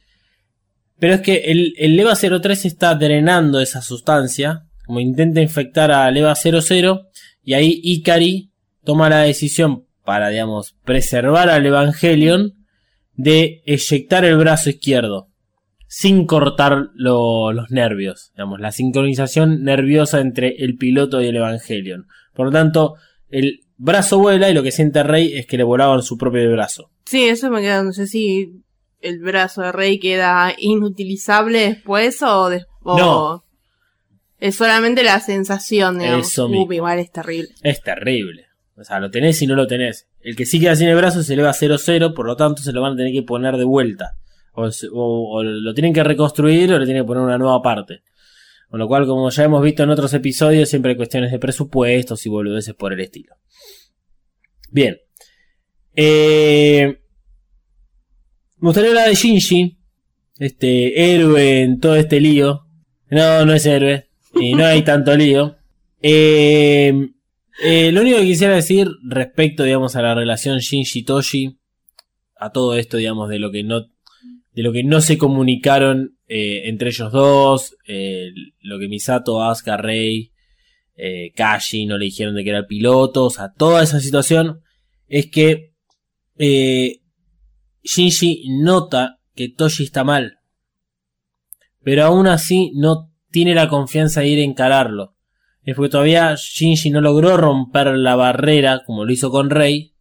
Pero es que el, el EVA 03 está drenando esa sustancia. Como intenta infectar al EVA 00. Y ahí Ikari toma la decisión para, digamos, preservar al Evangelion. De eyectar el brazo izquierdo sin cortar lo- los nervios, digamos, la sincronización nerviosa entre el piloto y el Evangelion. Por lo tanto, el brazo vuela y lo que siente Rey es que le volaban su propio brazo. Sí, eso me queda, no sé si el brazo de Rey queda inutilizable después o, des- o No. es solamente la sensación, digamos. Eso mismo. igual es terrible. Es terrible. O sea, lo tenés y no lo tenés. El que sí queda sin el brazo se eleva a 0-0, por lo tanto se lo van a tener que poner de vuelta. O, o- o lo tienen que reconstruir o le tienen que poner una nueva parte. Con lo cual, como ya hemos visto en otros episodios, siempre hay cuestiones de presupuestos y boludeces por el estilo. Bien. Eh, me gustaría hablar de Shinji, este héroe en todo este lío. No, no es héroe. Y no hay tanto lío. Eh, eh, lo único que quisiera decir respecto, digamos, a la relación Shinji-Toshi, a todo esto, digamos, de lo que no, de lo que no se comunicaron eh, entre ellos dos, eh, lo que Misato, Asuka, Rei, eh, Kashi no le dijeron de que era piloto, o sea, toda esa situación es que eh, Shinji nota que Toshi está mal, pero aún así no tiene la confianza de ir a encararlo. Es porque todavía Shinji no logró romper la barrera como lo hizo con Rey.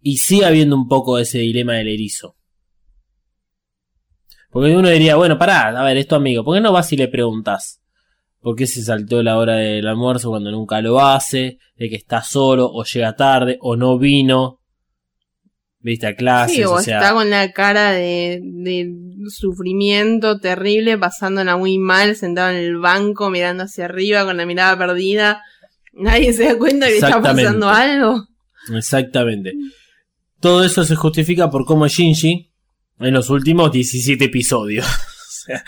Y sigue habiendo un poco ese dilema del erizo. Porque uno diría, bueno, pará, a ver, es tu amigo, ¿por qué no vas y le preguntas? ¿Por qué se saltó la hora del almuerzo cuando nunca lo hace? De que está solo, o llega tarde, o no vino. Viste a clases, Sí, o, o sea. está con la cara de, de sufrimiento terrible, pasándola muy mal, sentado en el banco, mirando hacia arriba, con la mirada perdida. Nadie se da cuenta que está pasando algo. Exactamente. Todo eso se justifica por cómo Shinji en los últimos 17 episodios. <laughs> o sea,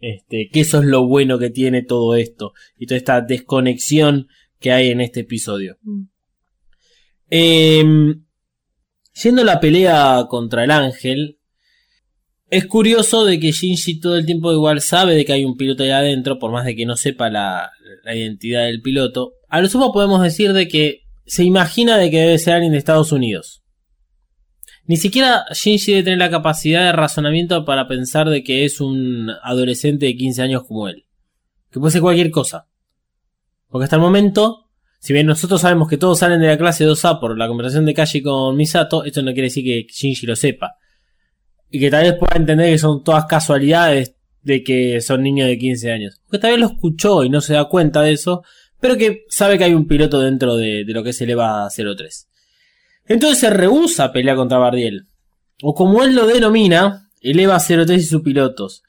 este, que eso es lo bueno que tiene todo esto. Y toda esta desconexión que hay en este episodio. Mm. Em, Yendo a la pelea contra el ángel, es curioso de que Shinji todo el tiempo igual sabe de que hay un piloto ahí adentro, por más de que no sepa la, la identidad del piloto. A lo sumo podemos decir de que se imagina de que debe ser alguien de Estados Unidos. Ni siquiera Shinji debe tener la capacidad de razonamiento para pensar de que es un adolescente de 15 años como él. Que puede ser cualquier cosa. Porque hasta el momento, si bien nosotros sabemos que todos salen de la clase 2A por la conversación de Kashi con Misato, esto no quiere decir que Shinji lo sepa. Y que tal vez pueda entender que son todas casualidades de que son niños de 15 años. Porque tal vez lo escuchó y no se da cuenta de eso, pero que sabe que hay un piloto dentro de, de lo que es el EVA 03. Entonces se rehúsa a pelear contra Bardiel. O como él lo denomina, el EVA 03 y sus pilotos.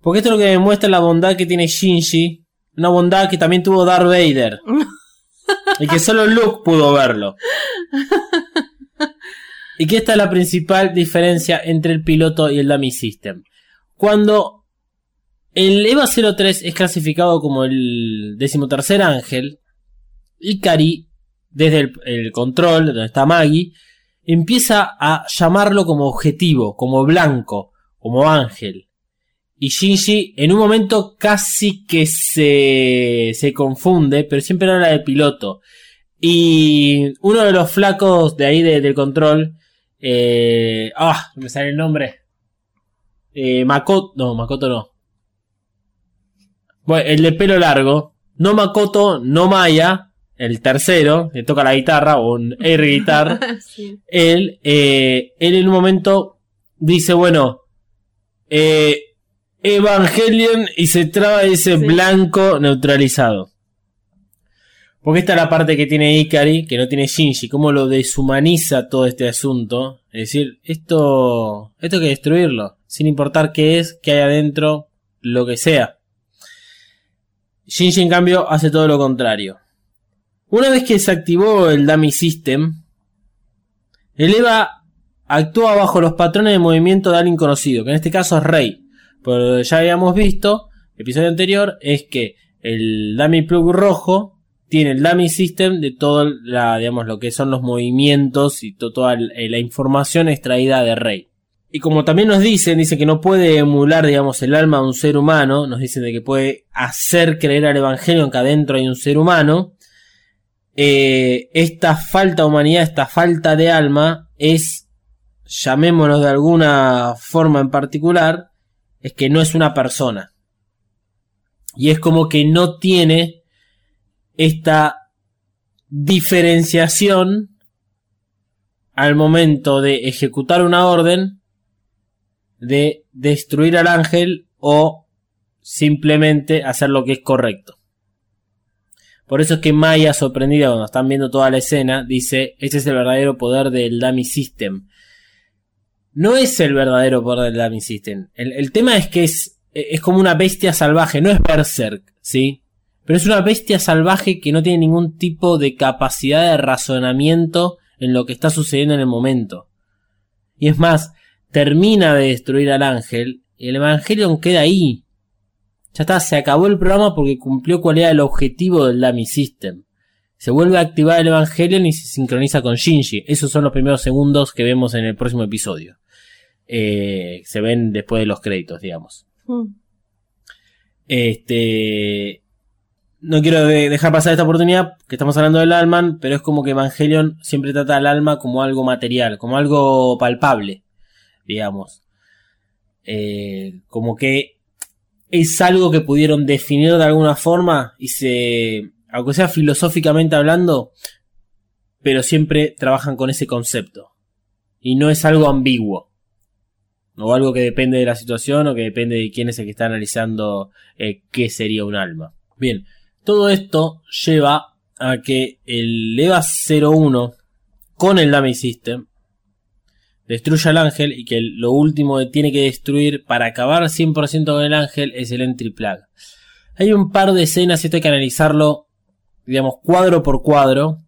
Porque esto es lo que demuestra la bondad que tiene Shinji. Una bondad que también tuvo Darth Vader. <laughs> y que solo Luke pudo verlo. Y que esta es la principal diferencia entre el piloto y el dummy system. Cuando el EVA 03 es clasificado como el decimotercer ángel, Ikari, desde el, el control, donde está Maggie, empieza a llamarlo como objetivo, como blanco, como ángel. Y Shinji en un momento casi que se, se confunde, pero siempre habla de piloto. Y uno de los flacos de ahí de- del control, eh, ah, me sale el nombre. Eh, Makoto, no, Makoto no. Bueno, el de pelo largo, no Makoto, no Maya, el tercero, le toca la guitarra o un air guitar <laughs> Sí. él, eh, él en un momento dice, bueno, eh, Evangelion y se traba y dice Sí. blanco neutralizado. Porque esta es la parte que tiene Ikari, que no tiene Shinji, cómo lo deshumaniza todo este asunto. Es decir, esto, esto hay que destruirlo, sin importar qué es, qué hay adentro, lo que sea. Shinji en cambio hace todo lo contrario. Una vez que se activó el Dummy System, el EVA actúa bajo los patrones de movimiento de alguien conocido, que en este caso es Rey. Pero ya habíamos visto, el episodio anterior, es que el Dummy Plug rojo tiene el Dummy System de todo la, digamos, lo que son los movimientos y to- toda eh, la información extraída de Rey. Y como también nos dicen, dice que no puede emular, digamos, el alma de un ser humano, nos dicen de que puede hacer creer al Evangelio que adentro hay un ser humano, eh, esta falta de humanidad, esta falta de alma es, llamémonos de alguna forma en particular, es que no es una persona. Y es como que no tiene esta diferenciación al momento de ejecutar una orden de destruir al ángel o simplemente hacer lo que es correcto. Por eso es que Maya, sorprendida cuando están viendo toda la escena, dice, este es el verdadero poder del Dummy System. No es el verdadero poder del Dummy System. El, el tema es que es, es como una bestia salvaje, no es Berserk, ¿sí? Pero es una bestia salvaje que no tiene ningún tipo de capacidad de razonamiento en lo que está sucediendo en el momento. Y es más, termina de destruir al ángel y el Evangelion queda ahí, ya está, se acabó el programa porque cumplió cuál era el objetivo del Dummy System. Se vuelve a activar el Evangelion y se sincroniza con Shinji. Esos son los primeros segundos que vemos en el próximo episodio. Eh, se ven después de los créditos, digamos. Mm. Este. No quiero de- dejar pasar esta oportunidad, que estamos hablando del alma, pero es como que Evangelion siempre trata al alma como algo material, como algo palpable, digamos. Eh, como que es algo que pudieron definir de alguna forma y se, aunque sea filosóficamente hablando, pero siempre trabajan con ese concepto. Y no es algo ambiguo. O algo que depende de la situación o que depende de quién es el que está analizando eh, qué sería un alma. Bien, todo esto lleva a que el EVA 01 con el Dummy System destruya al ángel y que lo último que tiene que destruir para acabar 100% con el ángel es el Entry Plug. Hay un par de escenas y esto hay que analizarlo, digamos, cuadro por cuadro,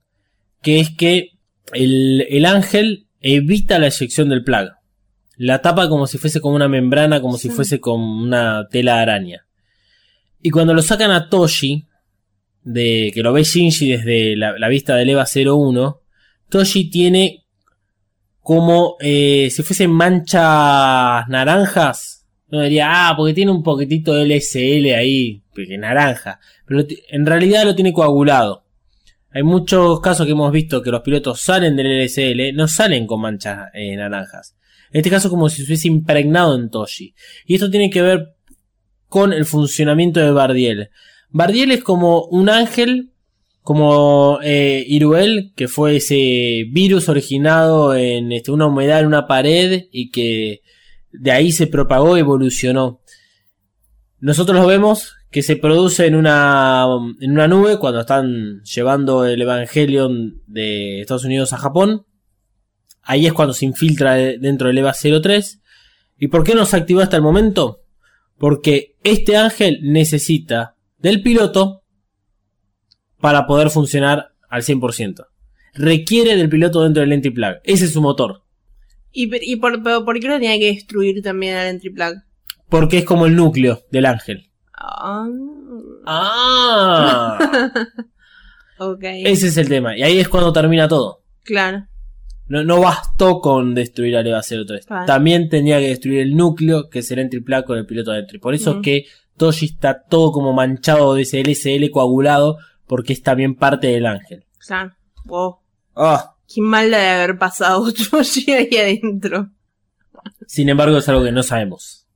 que es que el, el ángel evita la eyección del plug. La tapa como si fuese como una membrana, como si fuese como una tela araña. Y cuando lo sacan a Toshi, de que lo ve Shinji desde la, la vista del EVA 01, Toshi tiene como eh, si fuesen manchas naranjas. No diría, ah, porque tiene un poquitito de LSL ahí, porque naranja. Pero en realidad lo tiene coagulado. Hay muchos casos que hemos visto que los pilotos salen del LSL, no salen con manchas eh, naranjas. En este caso como si se hubiese impregnado en Toshi. Y esto tiene que ver con el funcionamiento de Bardiel. Bardiel es como un ángel, como eh, Iruel, que fue ese virus originado en este, una humedad en una pared y que de ahí se propagó, evolucionó. Nosotros lo vemos que se produce en una, en una nube cuando están llevando el Evangelion de Estados Unidos a Japón. Ahí es cuando se infiltra de- dentro del EVA 03. ¿Y por qué no se activó hasta el momento? Porque este ángel necesita del piloto para poder funcionar al 100%. Requiere del piloto dentro del entry plug. Ese es su motor. ¿Y, y por, pero por qué lo tenía que destruir también al entry plug? Porque es como el núcleo del ángel. Ah, Ah. <laughs> ok. Ese es el tema. Y ahí es cuando termina todo. Claro. No, no bastó con destruir a Eva 03. Claro. También tenía que destruir el núcleo, que es el entry plug con el piloto adentro. Por eso Ujú. es que Toshi está todo como manchado de ese LSL coagulado, porque es también parte del ángel. Claro. Wow. Ah. Qué mal de haber pasado <laughs> Toshi ahí adentro. Sin embargo, es algo que no sabemos.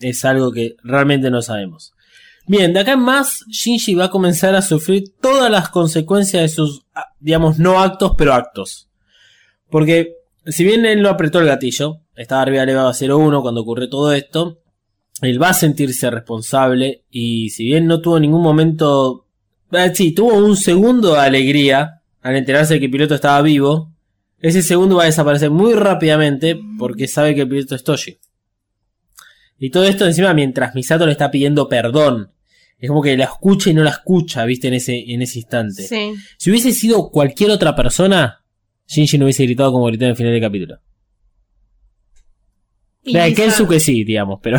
Es algo que realmente no sabemos. Bien, de acá en más, Shinji va a comenzar a sufrir todas las consecuencias de sus, ah, digamos, no actos, pero actos. Porque, si bien él no apretó el gatillo, estaba arriba de Eva 01 cuando ocurrió todo esto, él va a sentirse responsable y si bien no tuvo ningún momento, sí, tuvo un segundo de alegría al enterarse de que el piloto estaba vivo, ese segundo va a desaparecer muy rápidamente porque sabe que el piloto es Toshi. Y todo esto encima mientras Misato le está pidiendo perdón. Es como que la escucha y no la escucha, viste, en ese, en ese instante. Sí. Si hubiese sido cualquier otra persona, Shinji no hubiese gritado como gritó en el final del capítulo. La de Kensuke sí, digamos, pero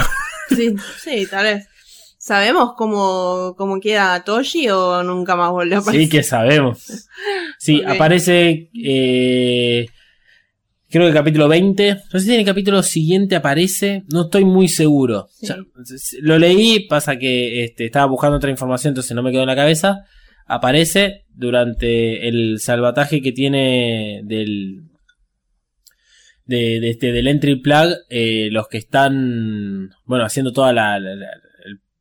Sí, sí, tal vez. ¿Sabemos cómo, cómo queda Toshi o nunca más volvió a aparecer? sí que sabemos. <laughs> Sí, aparece, eh, creo que el capítulo 20. No sé si en el capítulo siguiente aparece, no estoy muy seguro. Sí. O sea, lo leí, pasa que este, estaba buscando otra información, entonces no me quedó en la cabeza. Aparece durante el salvataje que tiene del, de, de este, del entry plug, eh, los que están, bueno, haciendo toda la, la- la- el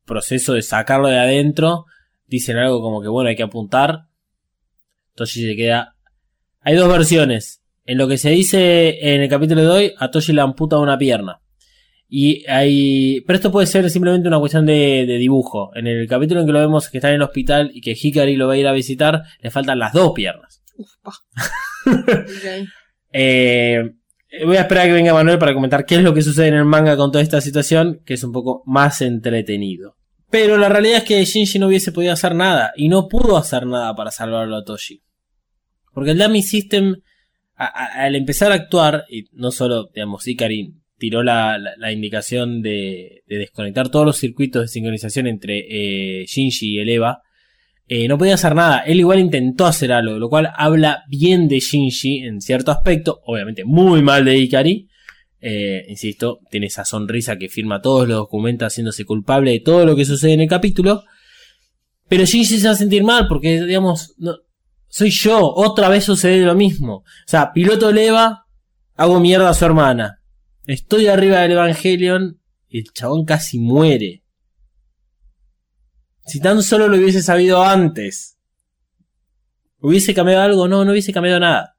proceso de sacarlo de adentro, dicen algo como que, bueno, hay que apuntar. Toshi se queda. Hay dos versiones. En lo que se dice en el capítulo de hoy, a Toshi le amputa una pierna. Y hay. Pero esto puede ser simplemente una cuestión de, de dibujo. En el capítulo en que lo vemos que está en el hospital y que Hikari lo va a ir a visitar, le faltan las dos piernas. Uf. <laughs> Eh, voy a esperar a que venga Manuel para comentar qué es lo que sucede en el manga con toda esta situación, que es un poco más entretenido. Pero la realidad es que Shinji no hubiese podido hacer nada, y no pudo hacer nada para salvarlo a Toshi. Porque el Dummy System, al empezar a actuar, y no solo, digamos, Ikari tiró la, la- indicación de, de desconectar todos los circuitos de sincronización entre eh, Shinji y el Eva, eh, no podía hacer nada. Él igual intentó hacer algo, lo cual habla bien de Shinji en cierto aspecto, obviamente muy mal de Ikari. Eh, insisto, tiene esa sonrisa que firma todos los documentos haciéndose culpable de todo lo que sucede en el capítulo. Pero Shinji se va a sentir mal porque, digamos, no, soy yo, otra vez sucede lo mismo. O sea, piloto leva, hago mierda a su hermana. Estoy arriba del Evangelion y el chabón casi muere. Si tan solo lo hubiese sabido antes. ¿Hubiese cambiado algo? No, no hubiese cambiado nada.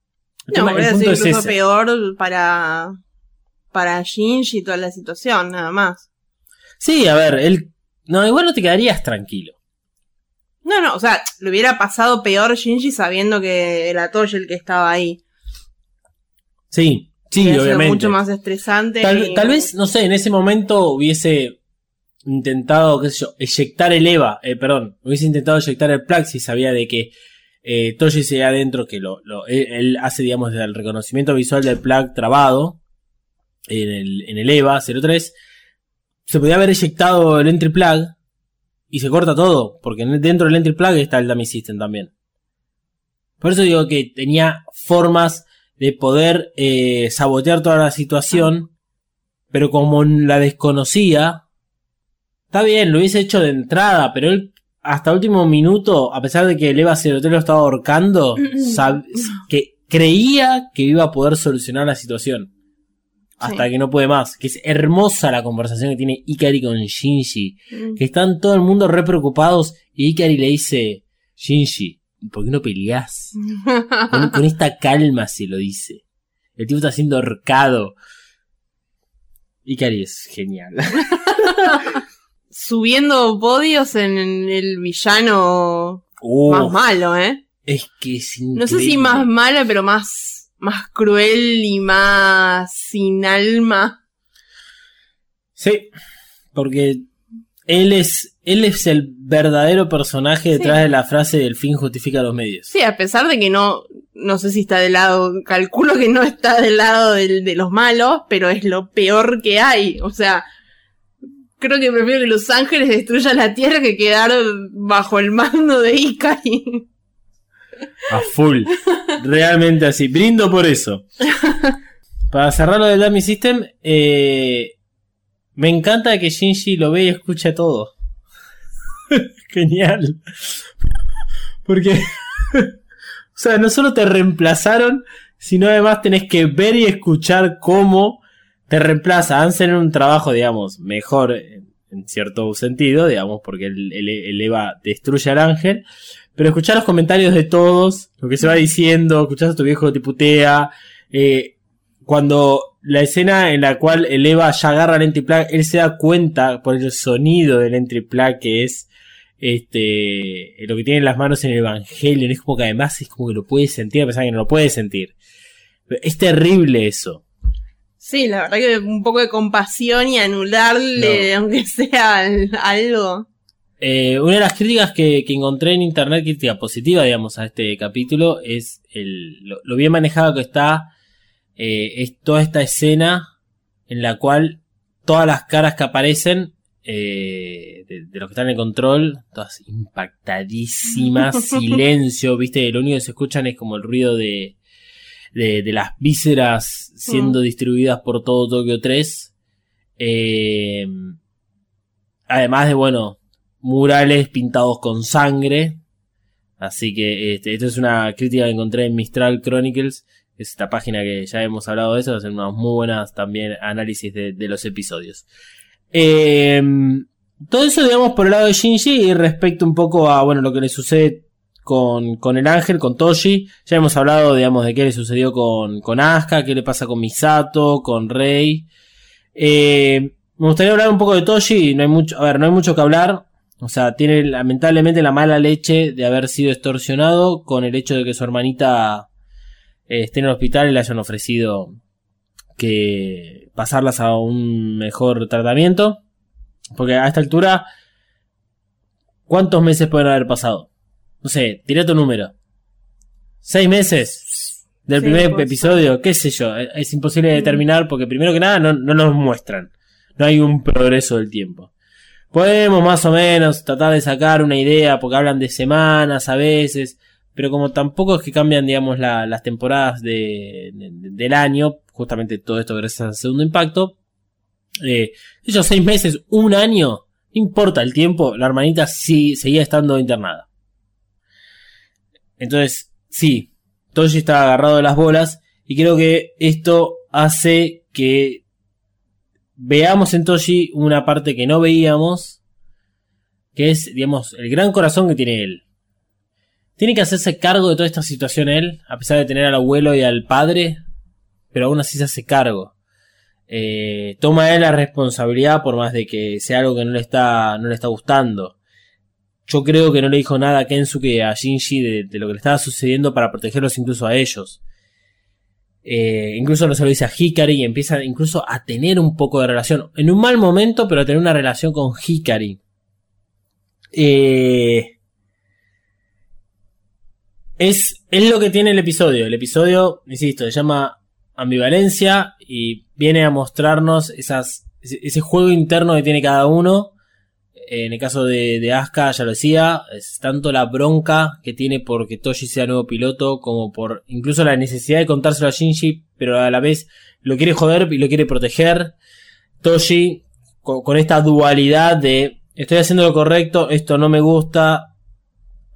El, No, tema- el punto es ese. peor para, para Shinji y toda la situación, nada más. Sí, a ver, él... No, igual no te quedarías tranquilo. No, no, o sea, le hubiera pasado peor Shinji sabiendo que era Toshi el que estaba ahí. Sí, sí, Hubiera sido obviamente. mucho más estresante. Tal, y- tal vez, no sé, en ese momento hubiese intentado, qué sé yo, eyectar el EVA, eh, perdón, hubiese intentado eyectar el si sabía de que eh, Toshi seguía adentro, que lo, lo- él, él hace, digamos, el reconocimiento visual del plug trabado en el, en el EVA 03. Se podía haber eyectado el entry plug y se corta todo, porque en- dentro del entry plug está el dummy system también. Por eso digo que tenía formas de poder eh, sabotear toda la situación, pero como la desconocía, está bien, lo hubiese hecho de entrada, pero él hasta último minuto, a pesar de que el Eva 03 lo estaba ahorcando, que creía que iba a poder solucionar la situación. Hasta Sí. que no puede más. Que es hermosa la conversación que tiene Ikari con Shinji. Mm. Que están todo el mundo re preocupados. Y Ikari le dice: Shinji, ¿por qué no peleás? <laughs> Con, con esta calma se lo dice. El tipo está siendo ahorcado. Ikari es genial. <laughs> Subiendo podios en el villano más malo, ¿eh? es que es No sé si increíble. más mala, pero más, más cruel y más sin alma. Sí, porque él es, él es el verdadero personaje detrás Sí. de la frase del fin justifica los medios. Sí, a pesar de que no, no sé si está del lado, calculo que no está del lado del- de los malos, pero es lo peor que hay. O sea, creo que prefiero que Los Ángeles destruyan la Tierra que quedar bajo el mando de Ikari. A full. Realmente así. Brindo por eso. Para cerrar lo del Dummy System, eh, me encanta que Shinji lo ve y escucha todo. <laughs> Genial. Porque, <laughs> o sea, no solo te reemplazaron, sino además tenés que ver y escuchar cómo te reemplaza. Hansen en un trabajo, digamos, mejor en, cierto sentido, digamos, porque el, el- el Eva destruye al ángel. Pero escuchar los comentarios de todos, lo que se va diciendo, escuchar a tu viejo que te putea, eh, cuando la escena en la cual el Eva ya agarra el entry plug, él se da cuenta por el sonido del entry plug que es este lo que tiene en las manos en el Evangelion, es como que además es como que lo puede sentir, a pesar de que no lo puede sentir. Es terrible eso. Sí, la verdad que un poco de compasión y anularle, aunque <laughs> sea al- algo. Eh, una de las críticas que, que encontré en internet, crítica positiva, digamos, a este capítulo, es el, lo, lo bien manejado que está, eh, es toda esta escena en la cual todas las caras que aparecen, eh, de, de los que están en control, todas impactadísimas, <laughs> silencio, viste, lo único que se escuchan es como el ruido de, de, de las vísceras siendo distribuidas por todo Tokio 3. Eh, además de, bueno, murales pintados con sangre. Así que este, esto es una crítica que encontré en Mistral Chronicles, que es esta página que ya hemos hablado de eso, hacen unas muy buenas también análisis de, de los episodios. Eh, todo eso, digamos, por el lado de Shinji y respecto un poco a, bueno, lo que le sucede con, con el ángel, con Toshi. Ya hemos hablado, digamos, de qué le sucedió con, con Asuka, qué le pasa con Misato, con Rei. Eh, me gustaría hablar un poco de Toshi, no hay mucho, a ver, no hay mucho que hablar. O sea, tiene lamentablemente la mala leche de haber sido extorsionado con el hecho de que su hermanita eh, esté en el hospital y le hayan ofrecido que pasarlas a un mejor tratamiento. Porque a esta altura, ¿cuántos meses pueden haber pasado? No sé, tiré tu número. ¿Seis meses? Del Sí, primer episodio, qué sé yo. Es es imposible de determinar porque primero que nada no, no nos muestran. No hay un progreso del tiempo. Podemos más o menos tratar de sacar una idea porque hablan de semanas a veces, pero como tampoco es que cambian, digamos, la- las temporadas de, de- del año, justamente todo esto gracias al segundo impacto, eh, ellos seis meses, un año, no importa el tiempo, la hermanita sí seguía estando internada. Entonces, sí, Toshi está agarrado de las bolas y creo que esto hace que veamos en Toshi una parte que no veíamos, que es, digamos, el gran corazón que tiene él. Tiene que hacerse cargo de toda esta situación él, a pesar de tener al abuelo y al padre, pero aún así se hace cargo. Eh, toma él la responsabilidad por más de que sea algo que no le está, no le está gustando. Yo creo que no le dijo nada a Kensuke a Shinji de, lo que le estaba sucediendo para protegerlos incluso a ellos. Eh, incluso no se lo dice a Hikari y empieza incluso a tener un poco de relación. En un mal momento, pero a tener una relación con Hikari. Eh, es, es lo que tiene el episodio. El episodio, insisto, se llama ambivalencia y viene a mostrarnos esas, ese juego interno que tiene cada uno. En el caso de, Asuka, ya lo decía, es tanto la bronca que tiene porque Toshi sea nuevo piloto, como por incluso la necesidad de contárselo a Shinji, pero a la vez lo quiere joder y lo quiere proteger. Toshi, con, con esta dualidad de estoy haciendo lo correcto, esto no me gusta,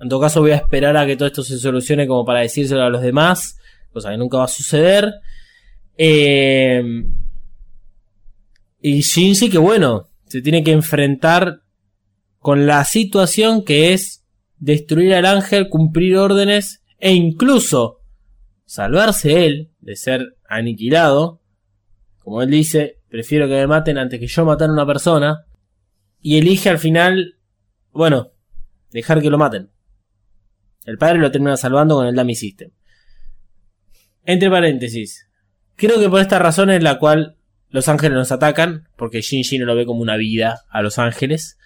en todo caso voy a esperar a que todo esto se solucione como para decírselo a los demás, cosa que nunca va a suceder. Eh, y Shinji que bueno, se tiene que enfrentar con la situación que es destruir al ángel, cumplir órdenes e incluso salvarse él de ser aniquilado. Como él dice, prefiero que me maten antes que yo matar a una persona. Y elige al final, bueno, dejar que lo maten. El padre lo termina salvando con el Dummy System. Entre paréntesis, creo que por esta razón es la cual los ángeles nos atacan, porque Shinji no lo ve como una vida a los ángeles.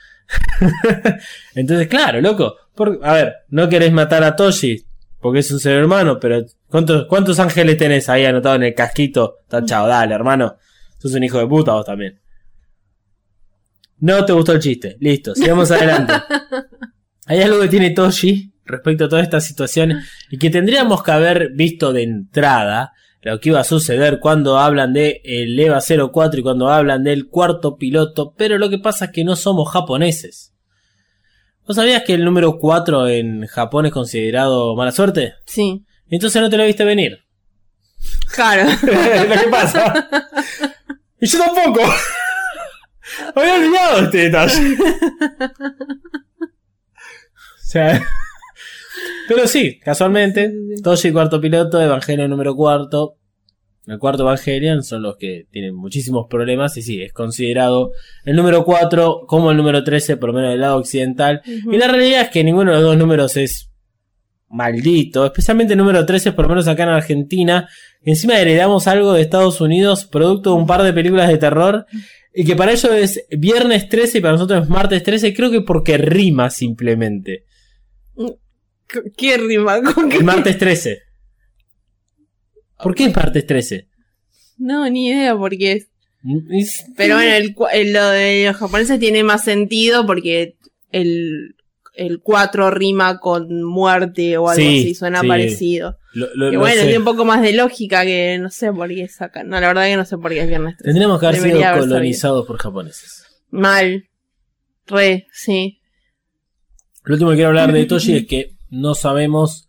<laughs> Entonces, claro, loco. por- a ver, no querés matar a Toshi porque es un ser hermano, pero ¿cuántos, ¿cuántos ángeles tenés ahí anotados en el casquito? Tachado, dale, hermano. Sos un hijo de puta vos también. No te gustó el chiste. Listo, sigamos adelante. <laughs> Hay algo que tiene Toshi respecto a todas estas situaciones y que tendríamos que haber visto de entrada lo que iba a suceder cuando hablan de el EVA 04 y cuando hablan del cuarto piloto, pero lo que pasa es que no somos japoneses. ¿Vos sabías que el número 4 en Japón es considerado mala suerte? Sí. Entonces no te lo viste venir. Claro. <laughs> lo que pasa. Y yo tampoco. <laughs> Había olvidado este detalle. <laughs> O sea. Pero sí, casualmente, Toshi cuarto piloto, Evangelio número cuarto. El cuarto Evangelion son los que tienen muchísimos problemas y sí, es considerado el número 4 como el número 13, por lo menos del lado occidental. Y la realidad es que ninguno de los dos números es maldito, especialmente el número 13, por lo menos acá en Argentina. Encima heredamos algo de Estados Unidos, producto de un par de películas de terror, y que para ellos es viernes 13 y para nosotros es martes 13, creo que porque rima simplemente. ¿Qué rima? ¿Con qué? El martes 13. ¿Por qué es martes 13? No, ni idea por qué es. Es- Pero bueno, el, cua- el- lo de los japoneses tiene más sentido porque el, el 4 rima con muerte o algo Sí, así, suena sí. parecido. lo- lo- Y bueno, tiene un poco más de lógica que no sé por qué sacan. No, la verdad que no sé por qué es viernes 13. Tendríamos que haber Debería sido haber colonizados por japoneses. Mal. Re, sí. Lo último que quiero hablar de <laughs> Toshi es que no sabemos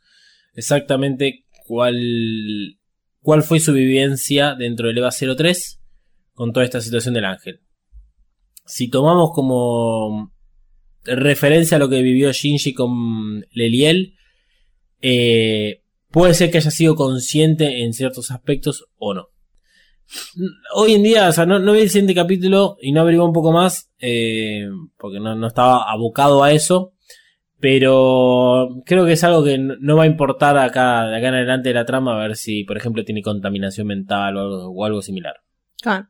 exactamente cuál, cuál fue su vivencia dentro del EVA 03 con toda esta situación del ángel. Si tomamos como referencia a lo que vivió Shinji con Leliel, eh, puede ser que haya sido consciente en ciertos aspectos o no. Hoy en día, o sea, no, vi el siguiente capítulo y no averigué un poco más, eh, porque no, no estaba abocado a eso. Pero creo que es algo que no va a importar acá, de acá en adelante de la trama, a ver si, por ejemplo, tiene contaminación mental o algo, o algo similar. Ah.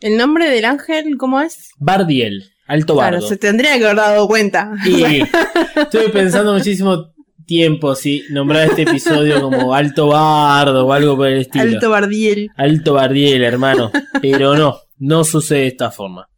¿El nombre del ángel cómo es? Bardiel, alto Claro, bardo. se tendría que haber dado cuenta. Y estuve pensando muchísimo tiempo si nombrar este episodio como alto bardo o algo por el estilo. Alto Bardiel. Alto Bardiel, hermano. Pero no, no sucede de esta forma.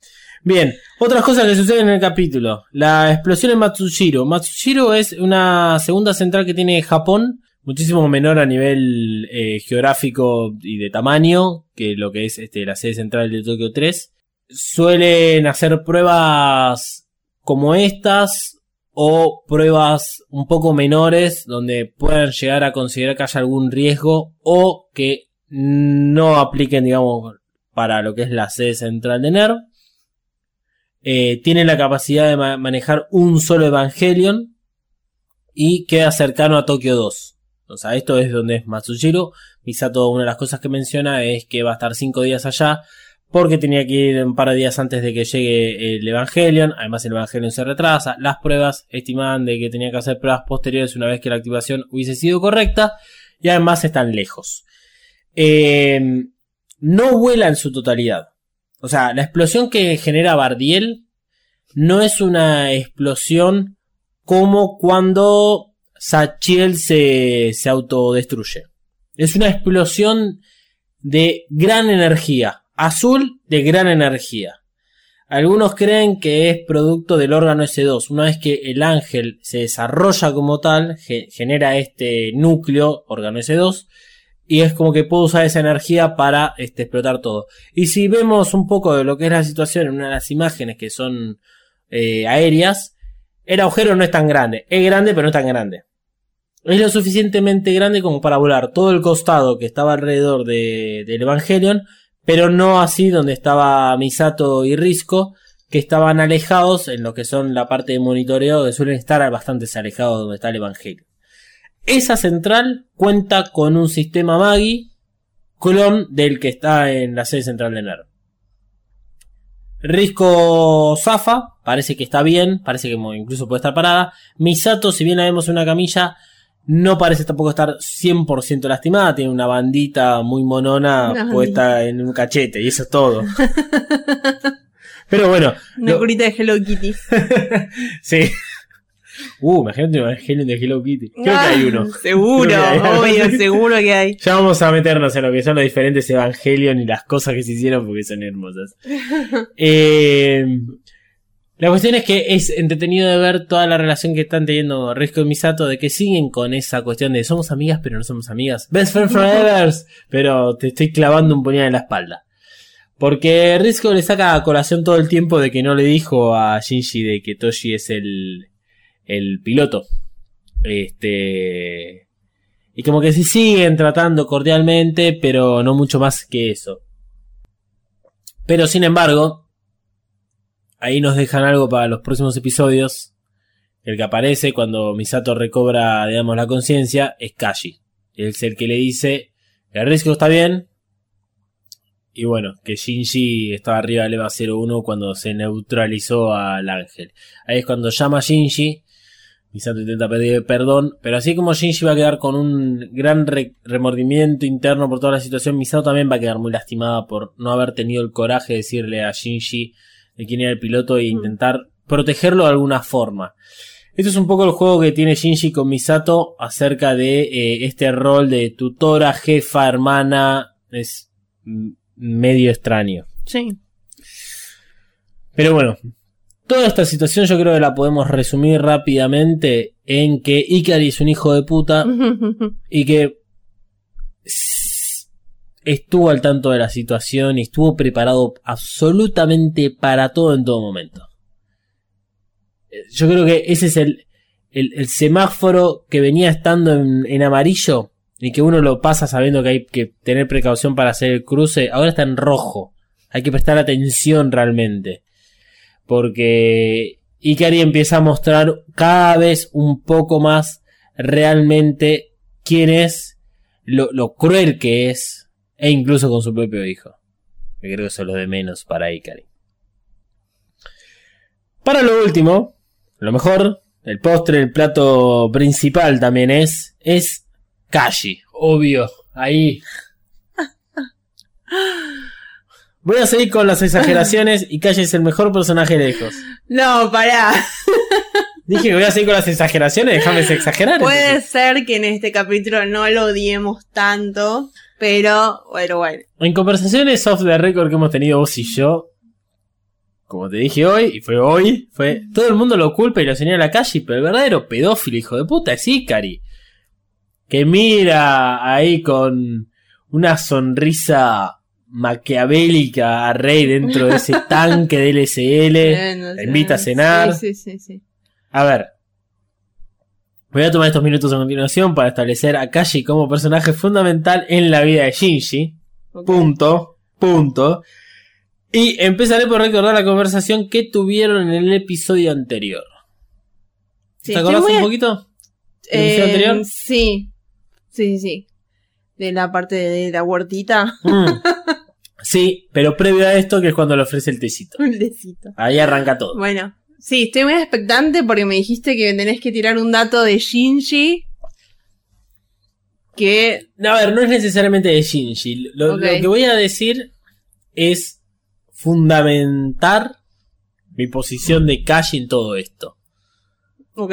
Bien, otras cosas que suceden en el capítulo. La explosión en Matsushiro. Matsushiro es una segunda central que tiene Japón, muchísimo menor a nivel eh, geográfico y de tamaño que lo que es este, la sede central de Tokio 3. Suelen hacer pruebas como estas o pruebas un poco menores donde puedan llegar a considerar que haya algún riesgo o que no apliquen, digamos, para lo que es la sede central de NERV. Eh, tiene la capacidad de ma- manejar un solo Evangelion y queda cercano a Tokio 2. O sea, esto es donde es Matsushiro. Misato, una de las cosas que menciona es que va a estar 5 días allá porque tenía que ir un par de días antes de que llegue el Evangelion. Además, el Evangelion se retrasa. Las pruebas estimaban de que tenía que hacer pruebas posteriores una vez que la activación hubiese sido correcta. Y además están lejos. Eh, no vuela en su totalidad. O sea, la explosión que genera Bardiel no es una explosión como cuando Sachiel se, se autodestruye. Es una explosión de gran energía. Azul de gran energía. Algunos creen que es producto del órgano S2. Una vez que el ángel se desarrolla como tal, ge- genera este núcleo, órgano S2, y es como que puede usar esa energía para este, explotar todo. Y si vemos un poco de lo que es la situación en una de las imágenes que son eh, aéreas, el agujero no es tan grande. Es grande, pero no es tan grande. Es lo suficientemente grande como para volar todo el costado que estaba alrededor de, del Evangelion, pero no así donde estaba Misato y Risco, que estaban alejados en lo que son la parte de monitoreo, que suelen estar bastante alejados de donde está el Evangelion. Esa central cuenta con un sistema Magi, clon del que está en la sede central de NERV. Risco zafa, parece que está bien, parece que incluso puede estar parada. Misato, si bien la vemos en una camilla, no parece tampoco estar 100% lastimada, tiene una bandita muy monona Una puesta en un cachete y eso es todo. <laughs> Pero bueno, Una lo- curita de Hello Kitty. <laughs> sí. Uh, imagínate un Evangelion de Hello Kitty. Creo que hay Ah, uno. Seguro, hay. obvio, seguro que hay. Ya vamos a meternos en lo que son los diferentes Evangelion y las cosas que se hicieron porque son hermosas. <laughs> Eh, la cuestión es que es entretenido de ver toda la relación que están teniendo Risco y Misato, de que siguen con esa cuestión de somos amigas pero no somos amigas. Best friend forever, pero te estoy clavando un puñal en la espalda. Porque Risco le saca a colación todo el tiempo de que no le dijo a Shinji de que Toshi es el, el piloto. Este. Y como que se siguen tratando cordialmente, pero no mucho más que eso. Pero sin embargo, ahí nos dejan algo para los próximos episodios. El que aparece cuando Misato recobra, digamos, la conciencia es Kashi. Es el que le dice el riesgo está bien. Y bueno, que Shinji estaba arriba del EVA 01 cuando se neutralizó al ángel. Ahí es cuando llama a Shinji. Misato intenta pedir perdón, pero así como Shinji va a quedar con un gran re- remordimiento interno por toda la situación, Misato también va a quedar muy lastimada por no haber tenido el coraje de decirle a Shinji de quién era el piloto e intentar protegerlo de alguna forma. Esto es un poco el juego que tiene Shinji con Misato acerca de eh, este rol de tutora, jefa, hermana. Es medio extraño. Sí. Pero bueno, toda esta situación yo creo que la podemos resumir rápidamente en que Ikari es un hijo de puta <laughs> y que estuvo al tanto de la situación y estuvo preparado absolutamente para todo en todo momento. Yo creo que ese es el, el, el semáforo que venía estando en, en amarillo y que uno lo pasa sabiendo que hay que tener precaución para hacer el cruce, ahora está en rojo. Hay que prestar atención realmente. Porque Ikari empieza a mostrar cada vez un poco más realmente quién es, lo, cruel que es, e incluso con su propio hijo. Que creo que eso es lo de menos para Ikari. Para lo último, lo mejor, el postre, el plato principal también es, es Kashi, obvio, ahí. <laughs> Voy a seguir con las exageraciones y Kashi es el mejor personaje lejos. No, pará. <laughs> Dije que voy a seguir con las exageraciones, déjame exagerar. Puede entonces. ser que en este capítulo no lo odiemos tanto, pero bueno, bueno. En conversaciones off the record que hemos tenido vos y yo, como te dije hoy, y fue hoy, fue todo el mundo lo culpa y lo señala a Kashi, pero el verdadero pedófilo, hijo de puta, es Ikari. Que mira ahí con una sonrisa maquiavélica a Rey dentro de ese <laughs> tanque de LSL. Bueno, la invita a cenar. Sí, sí, sí, sí. A ver. Voy a tomar estos minutos a continuación para establecer a Kashi como personaje fundamental en la vida de Shinji. Punto. Punto. Y empezaré por recordar la conversación que tuvieron en el episodio anterior. ¿Te acordás un poquito? ¿Del Eh, episodio anterior? Sí, sí, sí. De la parte de la huertita. Mm. <laughs> Sí, pero previo a esto, que es cuando le ofrece el tecito. Un besito. Ahí arranca todo. Bueno, sí, estoy muy expectante porque me dijiste que tenés que tirar un dato de Shinji. Que. A ver, no es necesariamente de Shinji. Lo que voy a decir es fundamentar mi posición de Kashi en todo esto. Ok.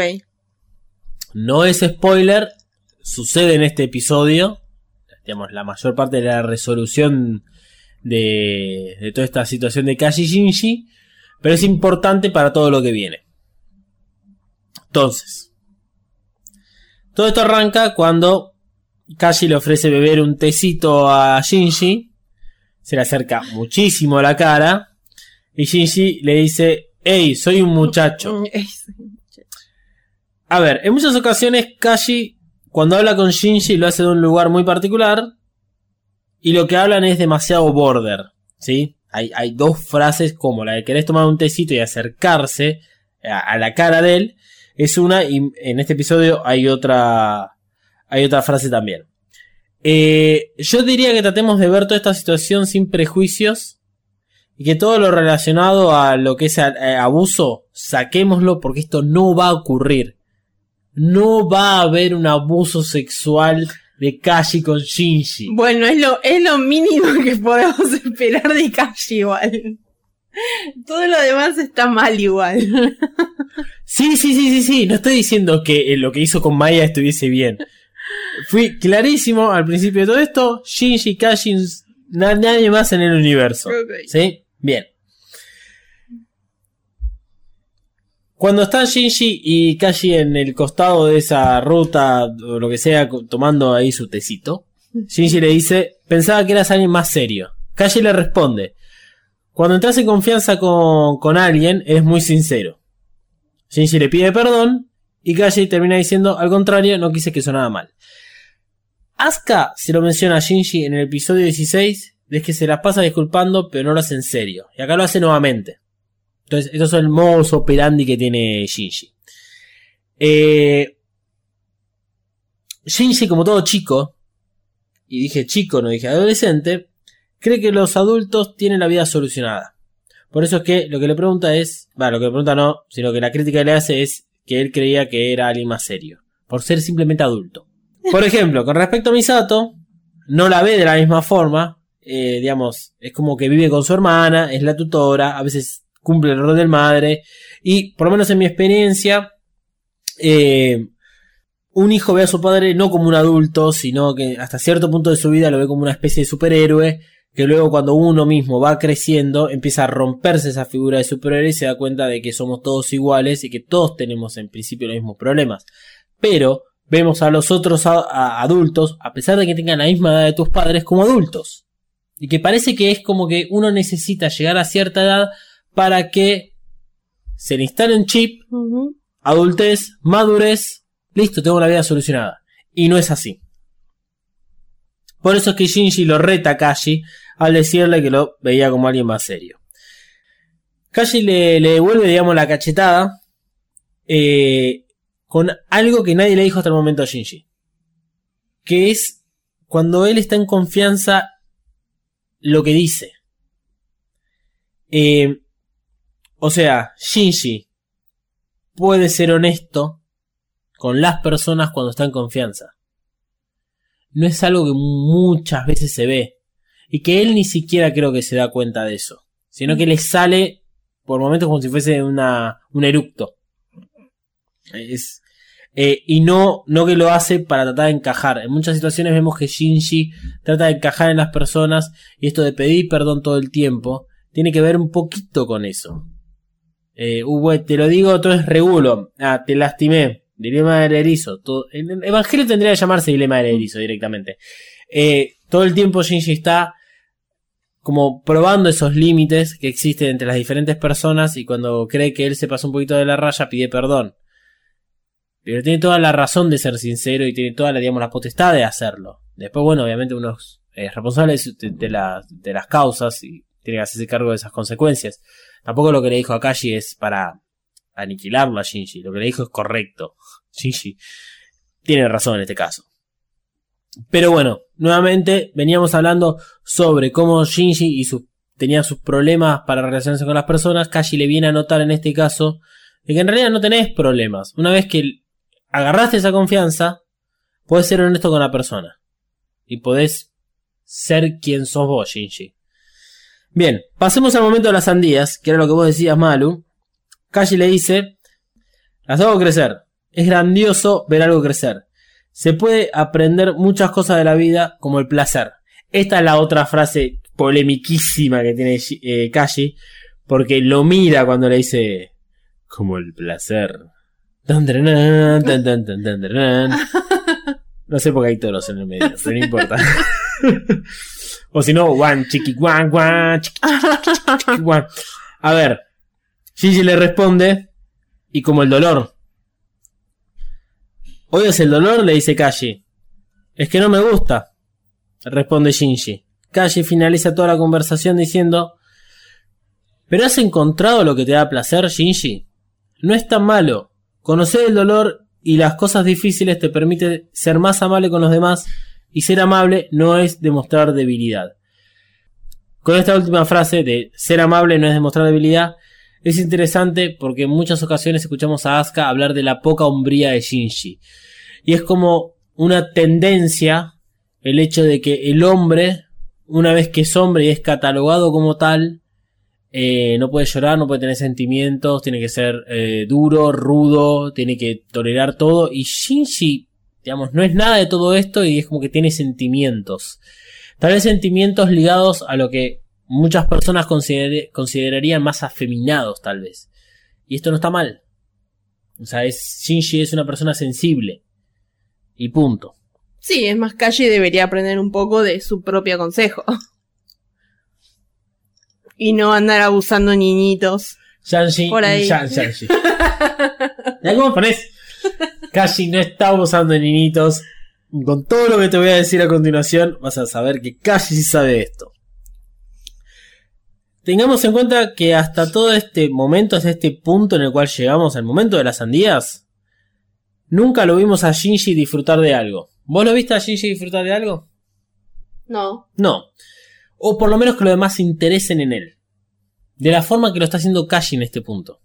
No es spoiler, sucede en este episodio. Digamos, la mayor parte de la resolución de, de toda esta situación de Kashi Shinji. Pero es importante para todo lo que viene. Entonces, todo esto arranca cuando Kashi le ofrece beber un tecito a Shinji. Se le acerca muchísimo a la cara. Y Shinji le dice: Hey, <laughs> soy un muchacho. A ver, en muchas ocasiones Kashi, cuando habla con Shinji, lo hace de un lugar muy particular. Y lo que hablan es demasiado border. ¿Sí? Hay, hay dos frases como la de querés tomar un tecito y acercarse a, la cara de él. Es una, y en este episodio hay otra. Hay otra frase también. Eh, yo diría que tratemos de ver toda esta situación sin prejuicios. Y que todo lo relacionado a lo que es abuso, saquémoslo porque esto no va a ocurrir. No va a haber un abuso sexual de Kashi con Shinji. Bueno, es lo, es lo mínimo que podemos <laughs> esperar de Kashi igual. Todo lo demás está mal igual. Sí, sí, sí, sí, sí. No estoy diciendo que eh, lo que hizo con Maya estuviese bien. Fui clarísimo al principio de todo esto. Shinji, Kashi, na- nadie más en el universo. ¿Sí? Bien. Cuando están Shinji y Kashi en el costado de esa ruta o lo que sea, tomando ahí su tecito, Shinji le dice, pensaba que eras alguien más serio. Kashi le responde, cuando entras en confianza con, con alguien, es muy sincero. Shinji le pide perdón y Kashi termina diciendo, al contrario, no quise que sonara mal. Asuka se lo menciona a Shinji en el episodio 16, es que se las pasa disculpando, pero no lo hace en serio. Y acá lo hace nuevamente. Entonces, eso es el modus operandi que tiene Shinji. Eh, Shinji, como todo chico, y dije chico, no dije adolescente, cree que los adultos tienen la vida solucionada. Por eso es que lo que le pregunta es, bueno, lo que le pregunta no, sino que la crítica que le hace es que él creía que era alguien más serio, por ser simplemente adulto. Por ejemplo, con respecto a Misato, no la ve de la misma forma, eh, digamos, es como que vive con su hermana, es la tutora, a veces cumple el rol del madre, y por lo menos en mi experiencia, eh, un hijo ve a su padre no como un adulto, sino que hasta cierto punto de su vida lo ve como una especie de superhéroe, que luego cuando uno mismo va creciendo empieza a romperse esa figura de superhéroe y se da cuenta de que somos todos iguales y que todos tenemos en principio los mismos problemas. Pero vemos a los otros a- adultos, a pesar de que tengan la misma edad de tus padres, como adultos. Y que parece que es como que uno necesita llegar a cierta edad para que se le instale un chip, adultez, madurez, listo, tengo la vida solucionada. Y no es así. Por eso es que Shinji lo reta a Kashi al decirle que lo veía como alguien más serio. Kashi le, le devuelve, digamos, la cachetada eh, con algo que nadie le dijo hasta el momento a Shinji. Que es cuando él está en confianza lo que dice. Eh, o sea, Shinji puede ser honesto con las personas cuando está en confianza. No es algo que muchas veces se ve. Y que él ni siquiera creo que se da cuenta de eso. Sino que le sale por momentos como si fuese una, un eructo. Eh, y no, no que lo hace para tratar de encajar. En muchas situaciones vemos que Shinji trata de encajar en las personas y esto de pedir perdón todo el tiempo tiene que ver un poquito con eso. Eh, güey, te lo digo, todo es regulo. Ah, te lastimé. Dilema del erizo. El el evangelio tendría que llamarse dilema del erizo directamente. Eh, todo el tiempo Shinji está como probando esos límites que existen entre las diferentes personas y cuando cree que él se pasó un poquito de la raya pide perdón. Pero tiene toda la razón de ser sincero y tiene toda la, digamos, la potestad de hacerlo. Después, bueno, obviamente uno es responsable de, de de las causas y tiene que hacerse cargo de esas consecuencias. Tampoco lo que le dijo a Kashi es para aniquilarlo a Shinji. Lo que le dijo es correcto. <laughs> Shinji tiene razón en este caso. Pero bueno, nuevamente veníamos hablando sobre cómo Shinji y su, tenía sus problemas para relacionarse con las personas. Kashi le viene a notar en este caso de que en realidad no tenés problemas. Una vez que agarraste esa confianza, podés ser honesto con la persona. Y podés ser quien sos vos, Shinji. Bien, pasemos al momento de las sandías, que era lo que vos decías, Malu. Kashi le dice, las hago crecer. Es grandioso ver algo crecer. Se puede aprender muchas cosas de la vida como el placer. Esta es la otra frase polemiquísima que tiene eh, Kashi, porque lo mira cuando le dice, como el placer. No sé por qué hay toros en el medio, pero no importa. <laughs> o si no, guan, chiqui, guan, guan, chiqui, chiqui, chiqui, guan. A ver, Gigi le responde, y como el dolor. ¿Oyes el dolor? Le dice Kashi. Es que no me gusta, responde Shinji. Kashi finaliza toda la conversación diciendo, ¿pero has encontrado lo que te da placer, Shinji? No es tan malo. Conocer el dolor y las cosas difíciles te permite ser más amable con los demás y ser amable no es demostrar debilidad. Con esta última frase de ser amable no es demostrar debilidad, es interesante porque en muchas ocasiones escuchamos a Asuka hablar de la poca hombría de Shinji. Y es como una tendencia el hecho de que el hombre, una vez que es hombre y es catalogado como tal, eh, no puede llorar, no puede tener sentimientos, tiene que ser eh, duro, rudo, tiene que tolerar todo. Y Shinji, digamos, no es nada de todo esto y es como que tiene sentimientos. Tal vez sentimientos ligados a lo que muchas personas consider- considerarían más afeminados, tal vez. Y esto no está mal. O sea, es, Shinji es una persona sensible. Y punto. Sí, es más calle y debería aprender un poco de su propio consejo. <laughs> Y no andar abusando niñitos. Shanji Por ahí. y Shan- Shanji. <laughs> ¿Ya cómo pones? Kashi no está usando niñitos. Y Con todo lo que te voy a decir a continuación, vas a saber que Kashi sí sabe esto. Tengamos en cuenta que hasta todo este momento, hasta este punto en el cual llegamos, al momento de las sandías, nunca lo vimos a Shinji disfrutar de algo. ¿Vos lo viste a Shinji disfrutar de algo? No. No. O por lo menos que los demás se interesen en él. De la forma que lo está haciendo Kashi en este punto.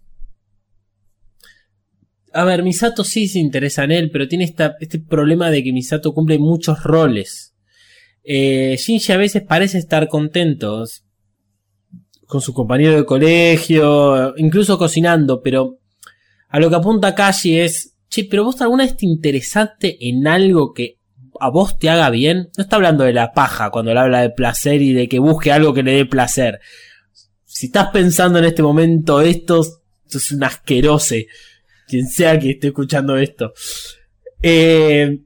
A ver, Misato sí se interesa en él, pero tiene este problema de que Misato cumple muchos roles. Eh, Shinji a veces parece estar contento con su compañero de colegio, incluso cocinando, pero a lo que apunta Kashi es, che, pero vos alguna vez te interesaste en algo que a vos te haga bien? No está hablando de la paja cuando le habla de placer y de que busque algo que le dé placer. Si estás pensando en este momento esto, esto es un asquerose. Quien sea que esté escuchando esto. Eh,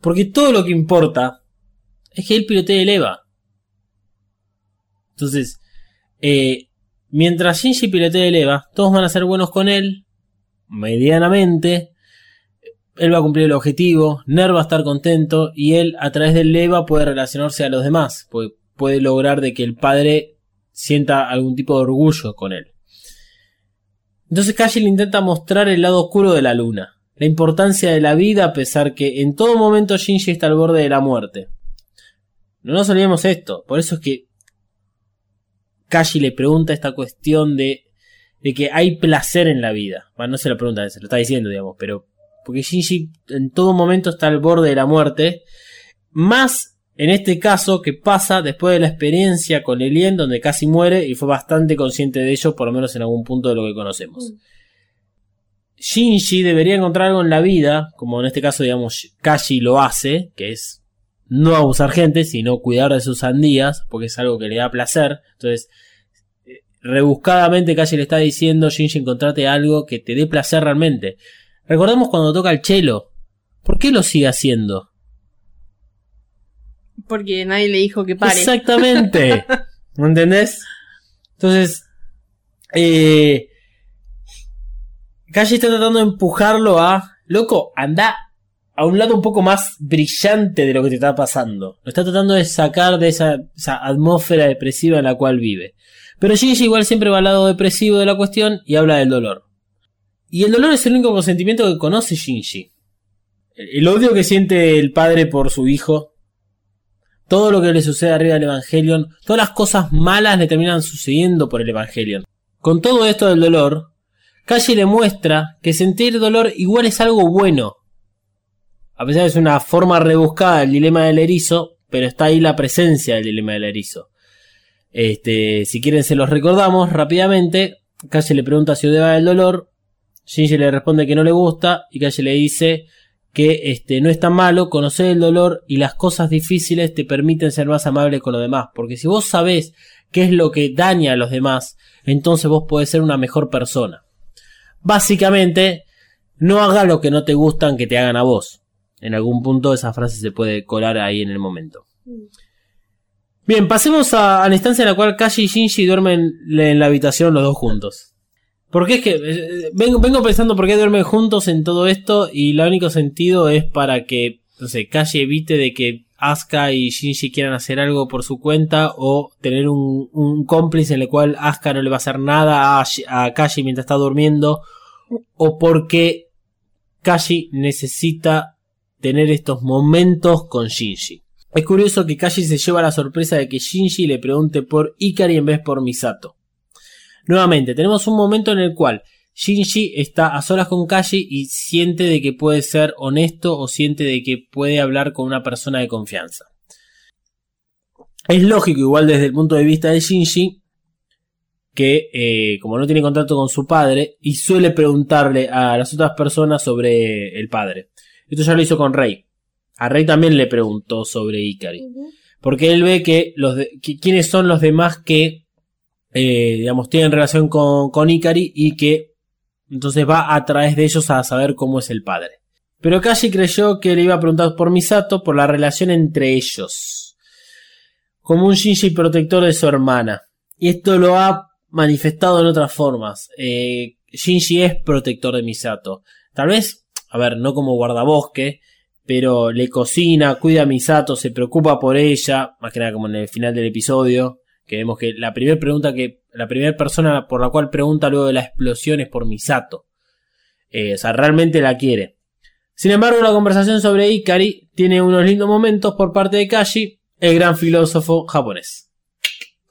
porque todo lo que importa es que él pilotee el EVA. Entonces, eh, mientras Shinji pilotee el EVA, todos van a ser buenos con él, medianamente. Él va a cumplir el objetivo, Ner va a estar contento y él a través del EVA puede relacionarse a los demás, puede, puede lograr de que el padre sienta algún tipo de orgullo con él. Entonces Kashi le intenta mostrar el lado oscuro de la luna, la importancia de la vida a pesar que en todo momento Shinji está al borde de la muerte. No nos olvidemos esto, por eso es que Kashi le pregunta esta cuestión de, de que hay placer en la vida. Bueno, no se lo pregunta, se lo está diciendo, digamos, pero porque Shinji en todo momento está al borde de la muerte, más en este caso que pasa después de la experiencia con Elien donde casi muere y fue bastante consciente de ello, por lo menos en algún punto de lo que conocemos. Shinji debería encontrar algo en la vida, como en este caso, digamos, Kashi lo hace, que es no abusar gente, sino cuidar de sus sandías, porque es algo que le da placer. Entonces, eh, rebuscadamente Kashi le está diciendo, Shinji, encontrate algo que te dé placer realmente. Recordemos cuando toca el chelo. ¿Por qué lo sigue haciendo? Porque nadie le dijo que pare. Exactamente. <laughs> ¿Me entendés? Entonces, eh, Kashi está tratando de empujarlo a, loco, anda a un lado un poco más brillante de lo que te está pasando. Lo está tratando de sacar de esa, esa atmósfera depresiva en la cual vive. Pero Shinji igual siempre va al lado depresivo de la cuestión y habla del dolor. Y el dolor es el único sentimiento que conoce Shinji. El el odio que siente el padre por su hijo, todo lo que le sucede arriba del Evangelion, todas las cosas malas le terminan sucediendo por el Evangelion. Con todo esto del dolor, Kashi le muestra que sentir dolor igual es algo bueno. A pesar de que es una forma rebuscada del dilema del erizo, pero está ahí la presencia del dilema del erizo. Este, si quieren se los recordamos rápidamente. Kashi le pregunta si odiaba el dolor. Shinji le responde que no le gusta y Kashi le dice que este, no es tan malo conocer el dolor y las cosas difíciles te permiten ser más amable con los demás. Porque si vos sabés qué es lo que daña a los demás, entonces vos podés ser una mejor persona. Básicamente, no haga lo que no te gustan que te hagan a vos. En algún punto esa frase se puede colar ahí en el momento. Bien, pasemos a, a la instancia en la cual Kashi y Shinji duermen en la habitación los dos juntos. Porque es que eh, vengo, vengo pensando por qué duermen juntos en todo esto y el único sentido es para que, no sé, Kashi evite de que Asuka y Shinji quieran hacer algo por su cuenta o tener un, cómplice en el cual Asuka no le va a hacer nada a, a Kashi mientras está durmiendo o porque Kashi necesita tener estos momentos con Shinji. Es curioso que Kashi se lleva la sorpresa de que Shinji le pregunte por Ikari en vez por Misato. Nuevamente, tenemos un momento en el cual Shinji está a solas con Kashi y siente de que puede ser honesto o siente de que puede hablar con una persona de confianza. Es lógico, igual desde el punto de vista de Shinji, que eh, como no tiene contacto con su padre y suele preguntarle a las otras personas sobre el padre. Esto ya lo hizo con Rey. A Rey también le preguntó sobre Ikari. Porque él ve que los de- que- quiénes son los demás que eh, digamos tienen relación con, con Ikari y que entonces va a través de ellos a saber cómo es el padre. Pero Kashi creyó que le iba a preguntar por Misato por la relación entre ellos. Como un Shinji protector de su hermana. Y esto lo ha manifestado en otras formas. Eh, Shinji es protector de Misato. Tal vez, a ver, no como guardabosque, pero le cocina, cuida a Misato, se preocupa por ella, más que nada como en el final del episodio, que vemos que la primera pregunta que, la primera persona por la cual pregunta luego de la explosión es por Misato. Eh, o sea, realmente la quiere. Sin embargo, la conversación sobre Ikari tiene unos lindos momentos por parte de Kashi, el gran filósofo japonés.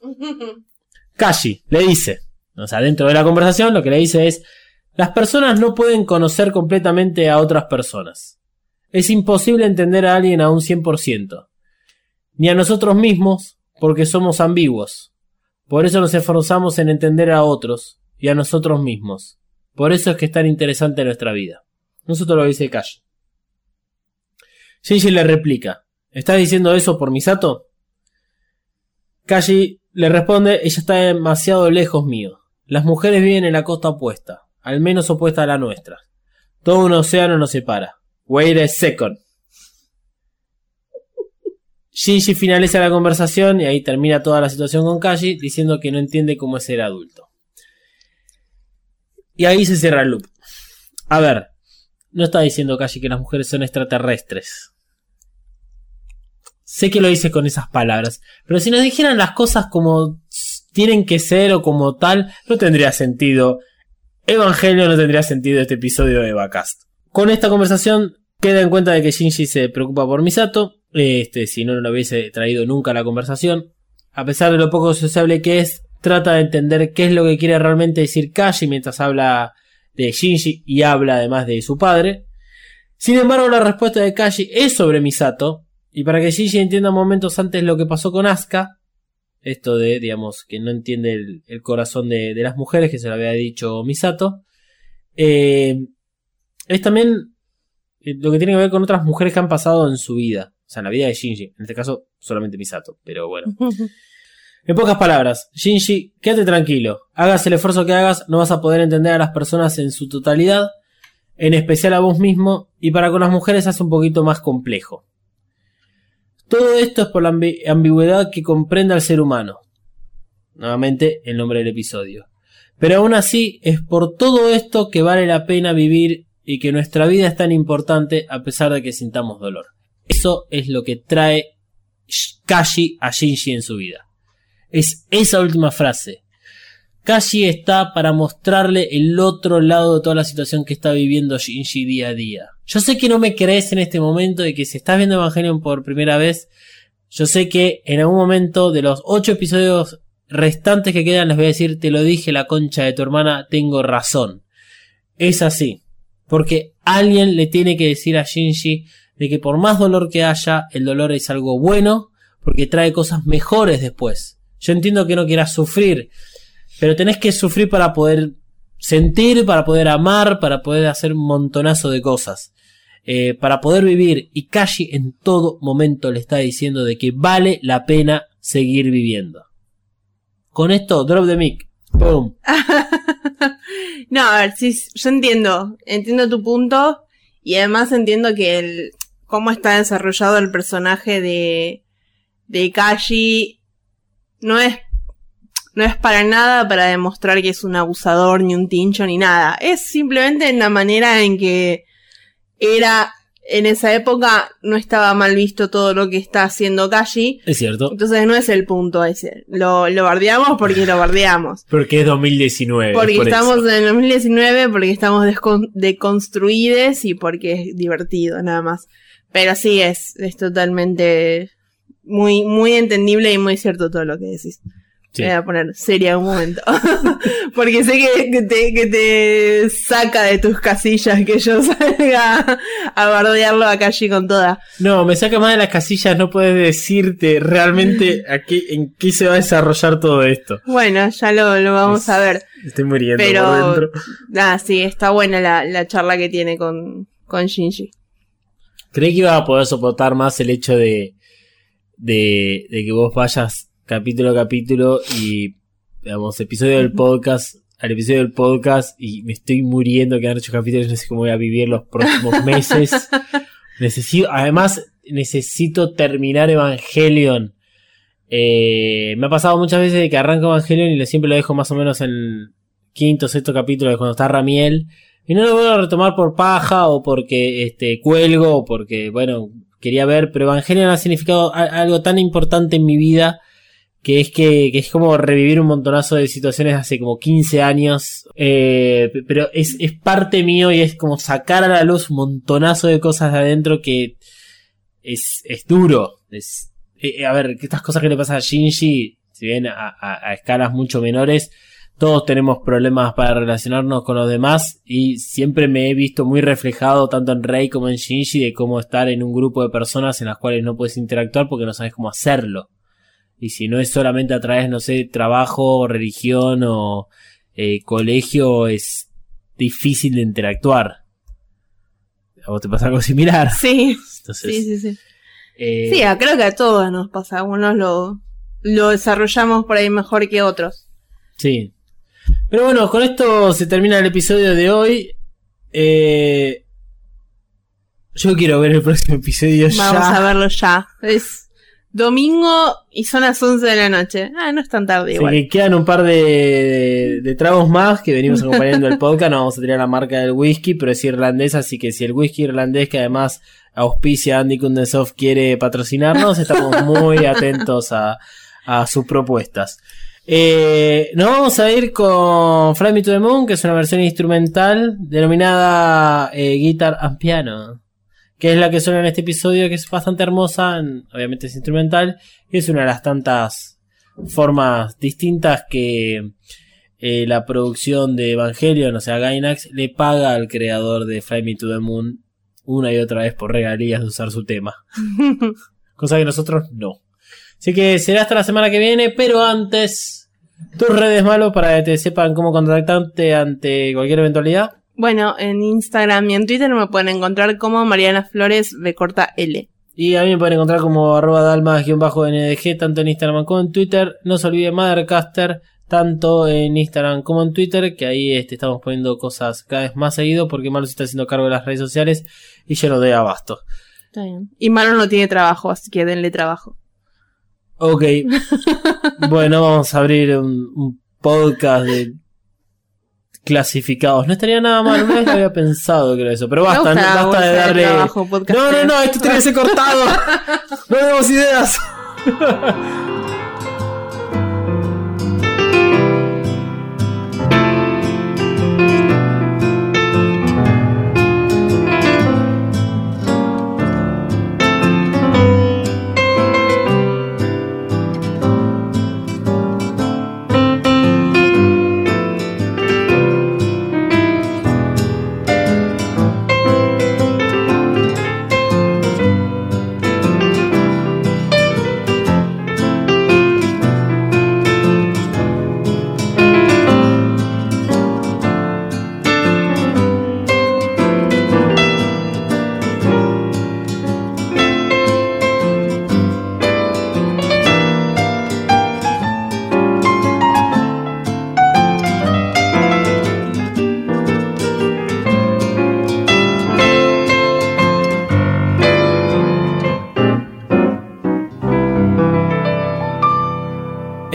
<laughs> Kashi le dice, o sea, dentro de la conversación lo que le dice es, las personas no pueden conocer completamente a otras personas. Es imposible entender a alguien a un 100%. Ni a nosotros mismos, porque somos ambiguos. Por eso nos esforzamos en entender a otros y a nosotros mismos. Por eso es que es tan interesante nuestra vida. Nosotros lo dice Kashi. Shinji le replica, ¿estás diciendo eso por Misato? Kashi le responde, ella está demasiado lejos mío. Las mujeres viven en la costa opuesta, al menos opuesta a la nuestra. Todo un océano nos separa. Wait a second. Shinji finaliza la conversación y ahí termina toda la situación con Kashi diciendo que no entiende cómo es ser adulto. Y ahí se cierra el loop. A ver, no está diciendo Kashi que las mujeres son extraterrestres. Sé que lo dice con esas palabras, pero si nos dijeran las cosas como tienen que ser o como tal, no tendría sentido. Evangelio no tendría sentido este episodio de Bacast. Con esta conversación queda en cuenta de que Shinji se preocupa por Misato. Este, si no, no lo hubiese traído nunca a la conversación. A pesar de lo poco sociable que es, trata de entender qué es lo que quiere realmente decir Kashi mientras habla de Shinji y habla además de su padre. Sin embargo, la respuesta de Kashi es sobre Misato. Y para que Shinji entienda momentos antes lo que pasó con Asuka, esto de, digamos, que no entiende el, corazón de, las mujeres, que se lo había dicho Misato, eh, es también lo que tiene que ver con otras mujeres que han pasado en su vida. O sea, en la vida de Shinji. En este caso, solamente Misato. Pero bueno. En pocas palabras, Shinji, quédate tranquilo. Hagas el esfuerzo que hagas, no vas a poder entender a las personas en su totalidad. En especial a vos mismo. Y para con las mujeres hace un poquito más complejo. Todo esto es por la ambi ambigüedad que comprende al ser humano. Nuevamente, el nombre del episodio. Pero aún así, es por todo esto que vale la pena vivir y que nuestra vida es tan importante a pesar de que sintamos dolor. Eso es lo que trae Kashi a Shinji en su vida. Es esa última frase. Kashi está para mostrarle el otro lado de toda la situación que está viviendo Shinji día a día. Yo sé que no me crees en este momento y que si estás viendo Evangelion por primera vez, yo sé que en algún momento de los ocho episodios restantes que quedan les voy a decir, te lo dije la concha de tu hermana, tengo razón. Es así. Porque alguien le tiene que decir a Shinji de que por más dolor que haya, el dolor es algo bueno, porque trae cosas mejores después. Yo entiendo que no quieras sufrir, pero tenés que sufrir para poder sentir, para poder amar, para poder hacer un montonazo de cosas. Eh, para poder vivir. Y Kashi en todo momento le está diciendo de que vale la pena seguir viviendo. Con esto, drop the mic. Boom. <laughs> no, a ver, sí, yo entiendo. Entiendo tu punto. Y además entiendo que el, cómo está desarrollado el personaje de, de Kashi no es no es para nada para demostrar que es un abusador, ni un tincho, ni nada. Es simplemente en la manera en que era en esa época no estaba mal visto todo lo que está haciendo Kashi. Es cierto. Entonces no es el punto ese. Lo, lo bardeamos porque lo bardeamos. <laughs> Porque es 2019. Porque por estamos eso. en 2019, porque estamos deconstruides y porque es divertido, nada más. Pero sí, es, es totalmente muy, muy entendible y muy cierto todo lo que decís. Sí. Voy a poner seria un momento. <laughs> Porque sé que, que te, que te saca de tus casillas que yo <laughs> salga a bardearlo a Kashi con toda. No, me saca más de las casillas, no puedes decirte realmente a qué, en qué se va a desarrollar todo esto. Bueno, ya lo, lo vamos Es- a ver. Estoy muriendo Pero- por dentro. Ah, sí, está buena la, la charla que tiene con, con Shinji. Creí que iba a poder soportar más el hecho de, de, de que vos vayas capítulo a capítulo y, digamos, episodio del podcast al episodio del podcast y me estoy muriendo, quedan ocho capítulos, no sé cómo voy a vivir los próximos <laughs> meses. necesito, además, necesito terminar Evangelion. Eh, me ha pasado muchas veces de que arranco Evangelion y lo, siempre lo dejo más o menos en quinto o sexto capítulo de cuando está Ramiel. Y no lo vuelvo a retomar por paja o porque este, cuelgo o porque, bueno, quería ver, pero Evangelion ha significado algo tan importante en mi vida que es que, que es como revivir un montonazo de situaciones hace como 15 años, eh, pero es, es parte mío y es como sacar a la luz un montonazo de cosas de adentro que es, es duro. Es, eh, a ver, estas cosas que le pasan a Shinji, si bien a, a- a escalas mucho menores, todos tenemos problemas para relacionarnos con los demás y siempre me he visto muy reflejado tanto en Rei como en Shinji de cómo estar en un grupo de personas en las cuales no puedes interactuar porque no sabes cómo hacerlo. Y si no es solamente a través, no sé, trabajo, religión o eh, colegio, es difícil de interactuar. ¿A vos te pasa algo similar? <laughs> Sí, Entonces, sí, sí, sí. eh, Sí, creo que a todos nos pasa. Algunos lo, lo desarrollamos por ahí mejor que otros. Sí. Pero bueno, con esto se termina el episodio de hoy. Eh, yo quiero ver el próximo episodio Vamos ya. a verlo ya. Es domingo y son las 11 de la noche. Ah, no es tan tarde Así igual. que quedan un par de, de- de tragos más que venimos acompañando el podcast. No vamos a tener la marca del whisky, pero es irlandés, así que si el whisky irlandés que además auspicia Andy Kundesov quiere patrocinarnos, estamos muy atentos a, a sus propuestas. Eh, nos vamos a ir con Fly Me to the Moon, que es una versión instrumental denominada eh, Guitar and Piano, que es la que suena en este episodio, que es bastante hermosa, en- obviamente es instrumental, y es una de las tantas formas distintas que eh, la producción de Evangelion, o sea, Gainax, le paga al creador de Fly Me to the Moon una y otra vez por regalías de usar su tema. <laughs> Cosa que nosotros no. Así que será hasta la semana que viene, pero antes, tus redes malos para que te sepan cómo contactarte ante cualquier eventualidad. Bueno, en Instagram y en Twitter me pueden encontrar como Mariana Flores B corta L. Y a mí me pueden encontrar como arroba dalmas-ndg, tanto en Instagram como en Twitter. No se olviden Mothercaster, tanto en Instagram como en Twitter, que ahí este, estamos poniendo cosas cada vez más seguido, porque Malo se está haciendo cargo de las redes sociales y yo no doy abasto. Está bien. Y Maro no tiene trabajo, así que denle trabajo. Ok. bueno, vamos a abrir un, un podcast de clasificados. No estaría nada mal, una vez lo había pensado, creo eso. Pero basta, no- basta de darle... trabajo. No, no, no, esto tiene que ser cortado. <laughs> No tenemos ideas.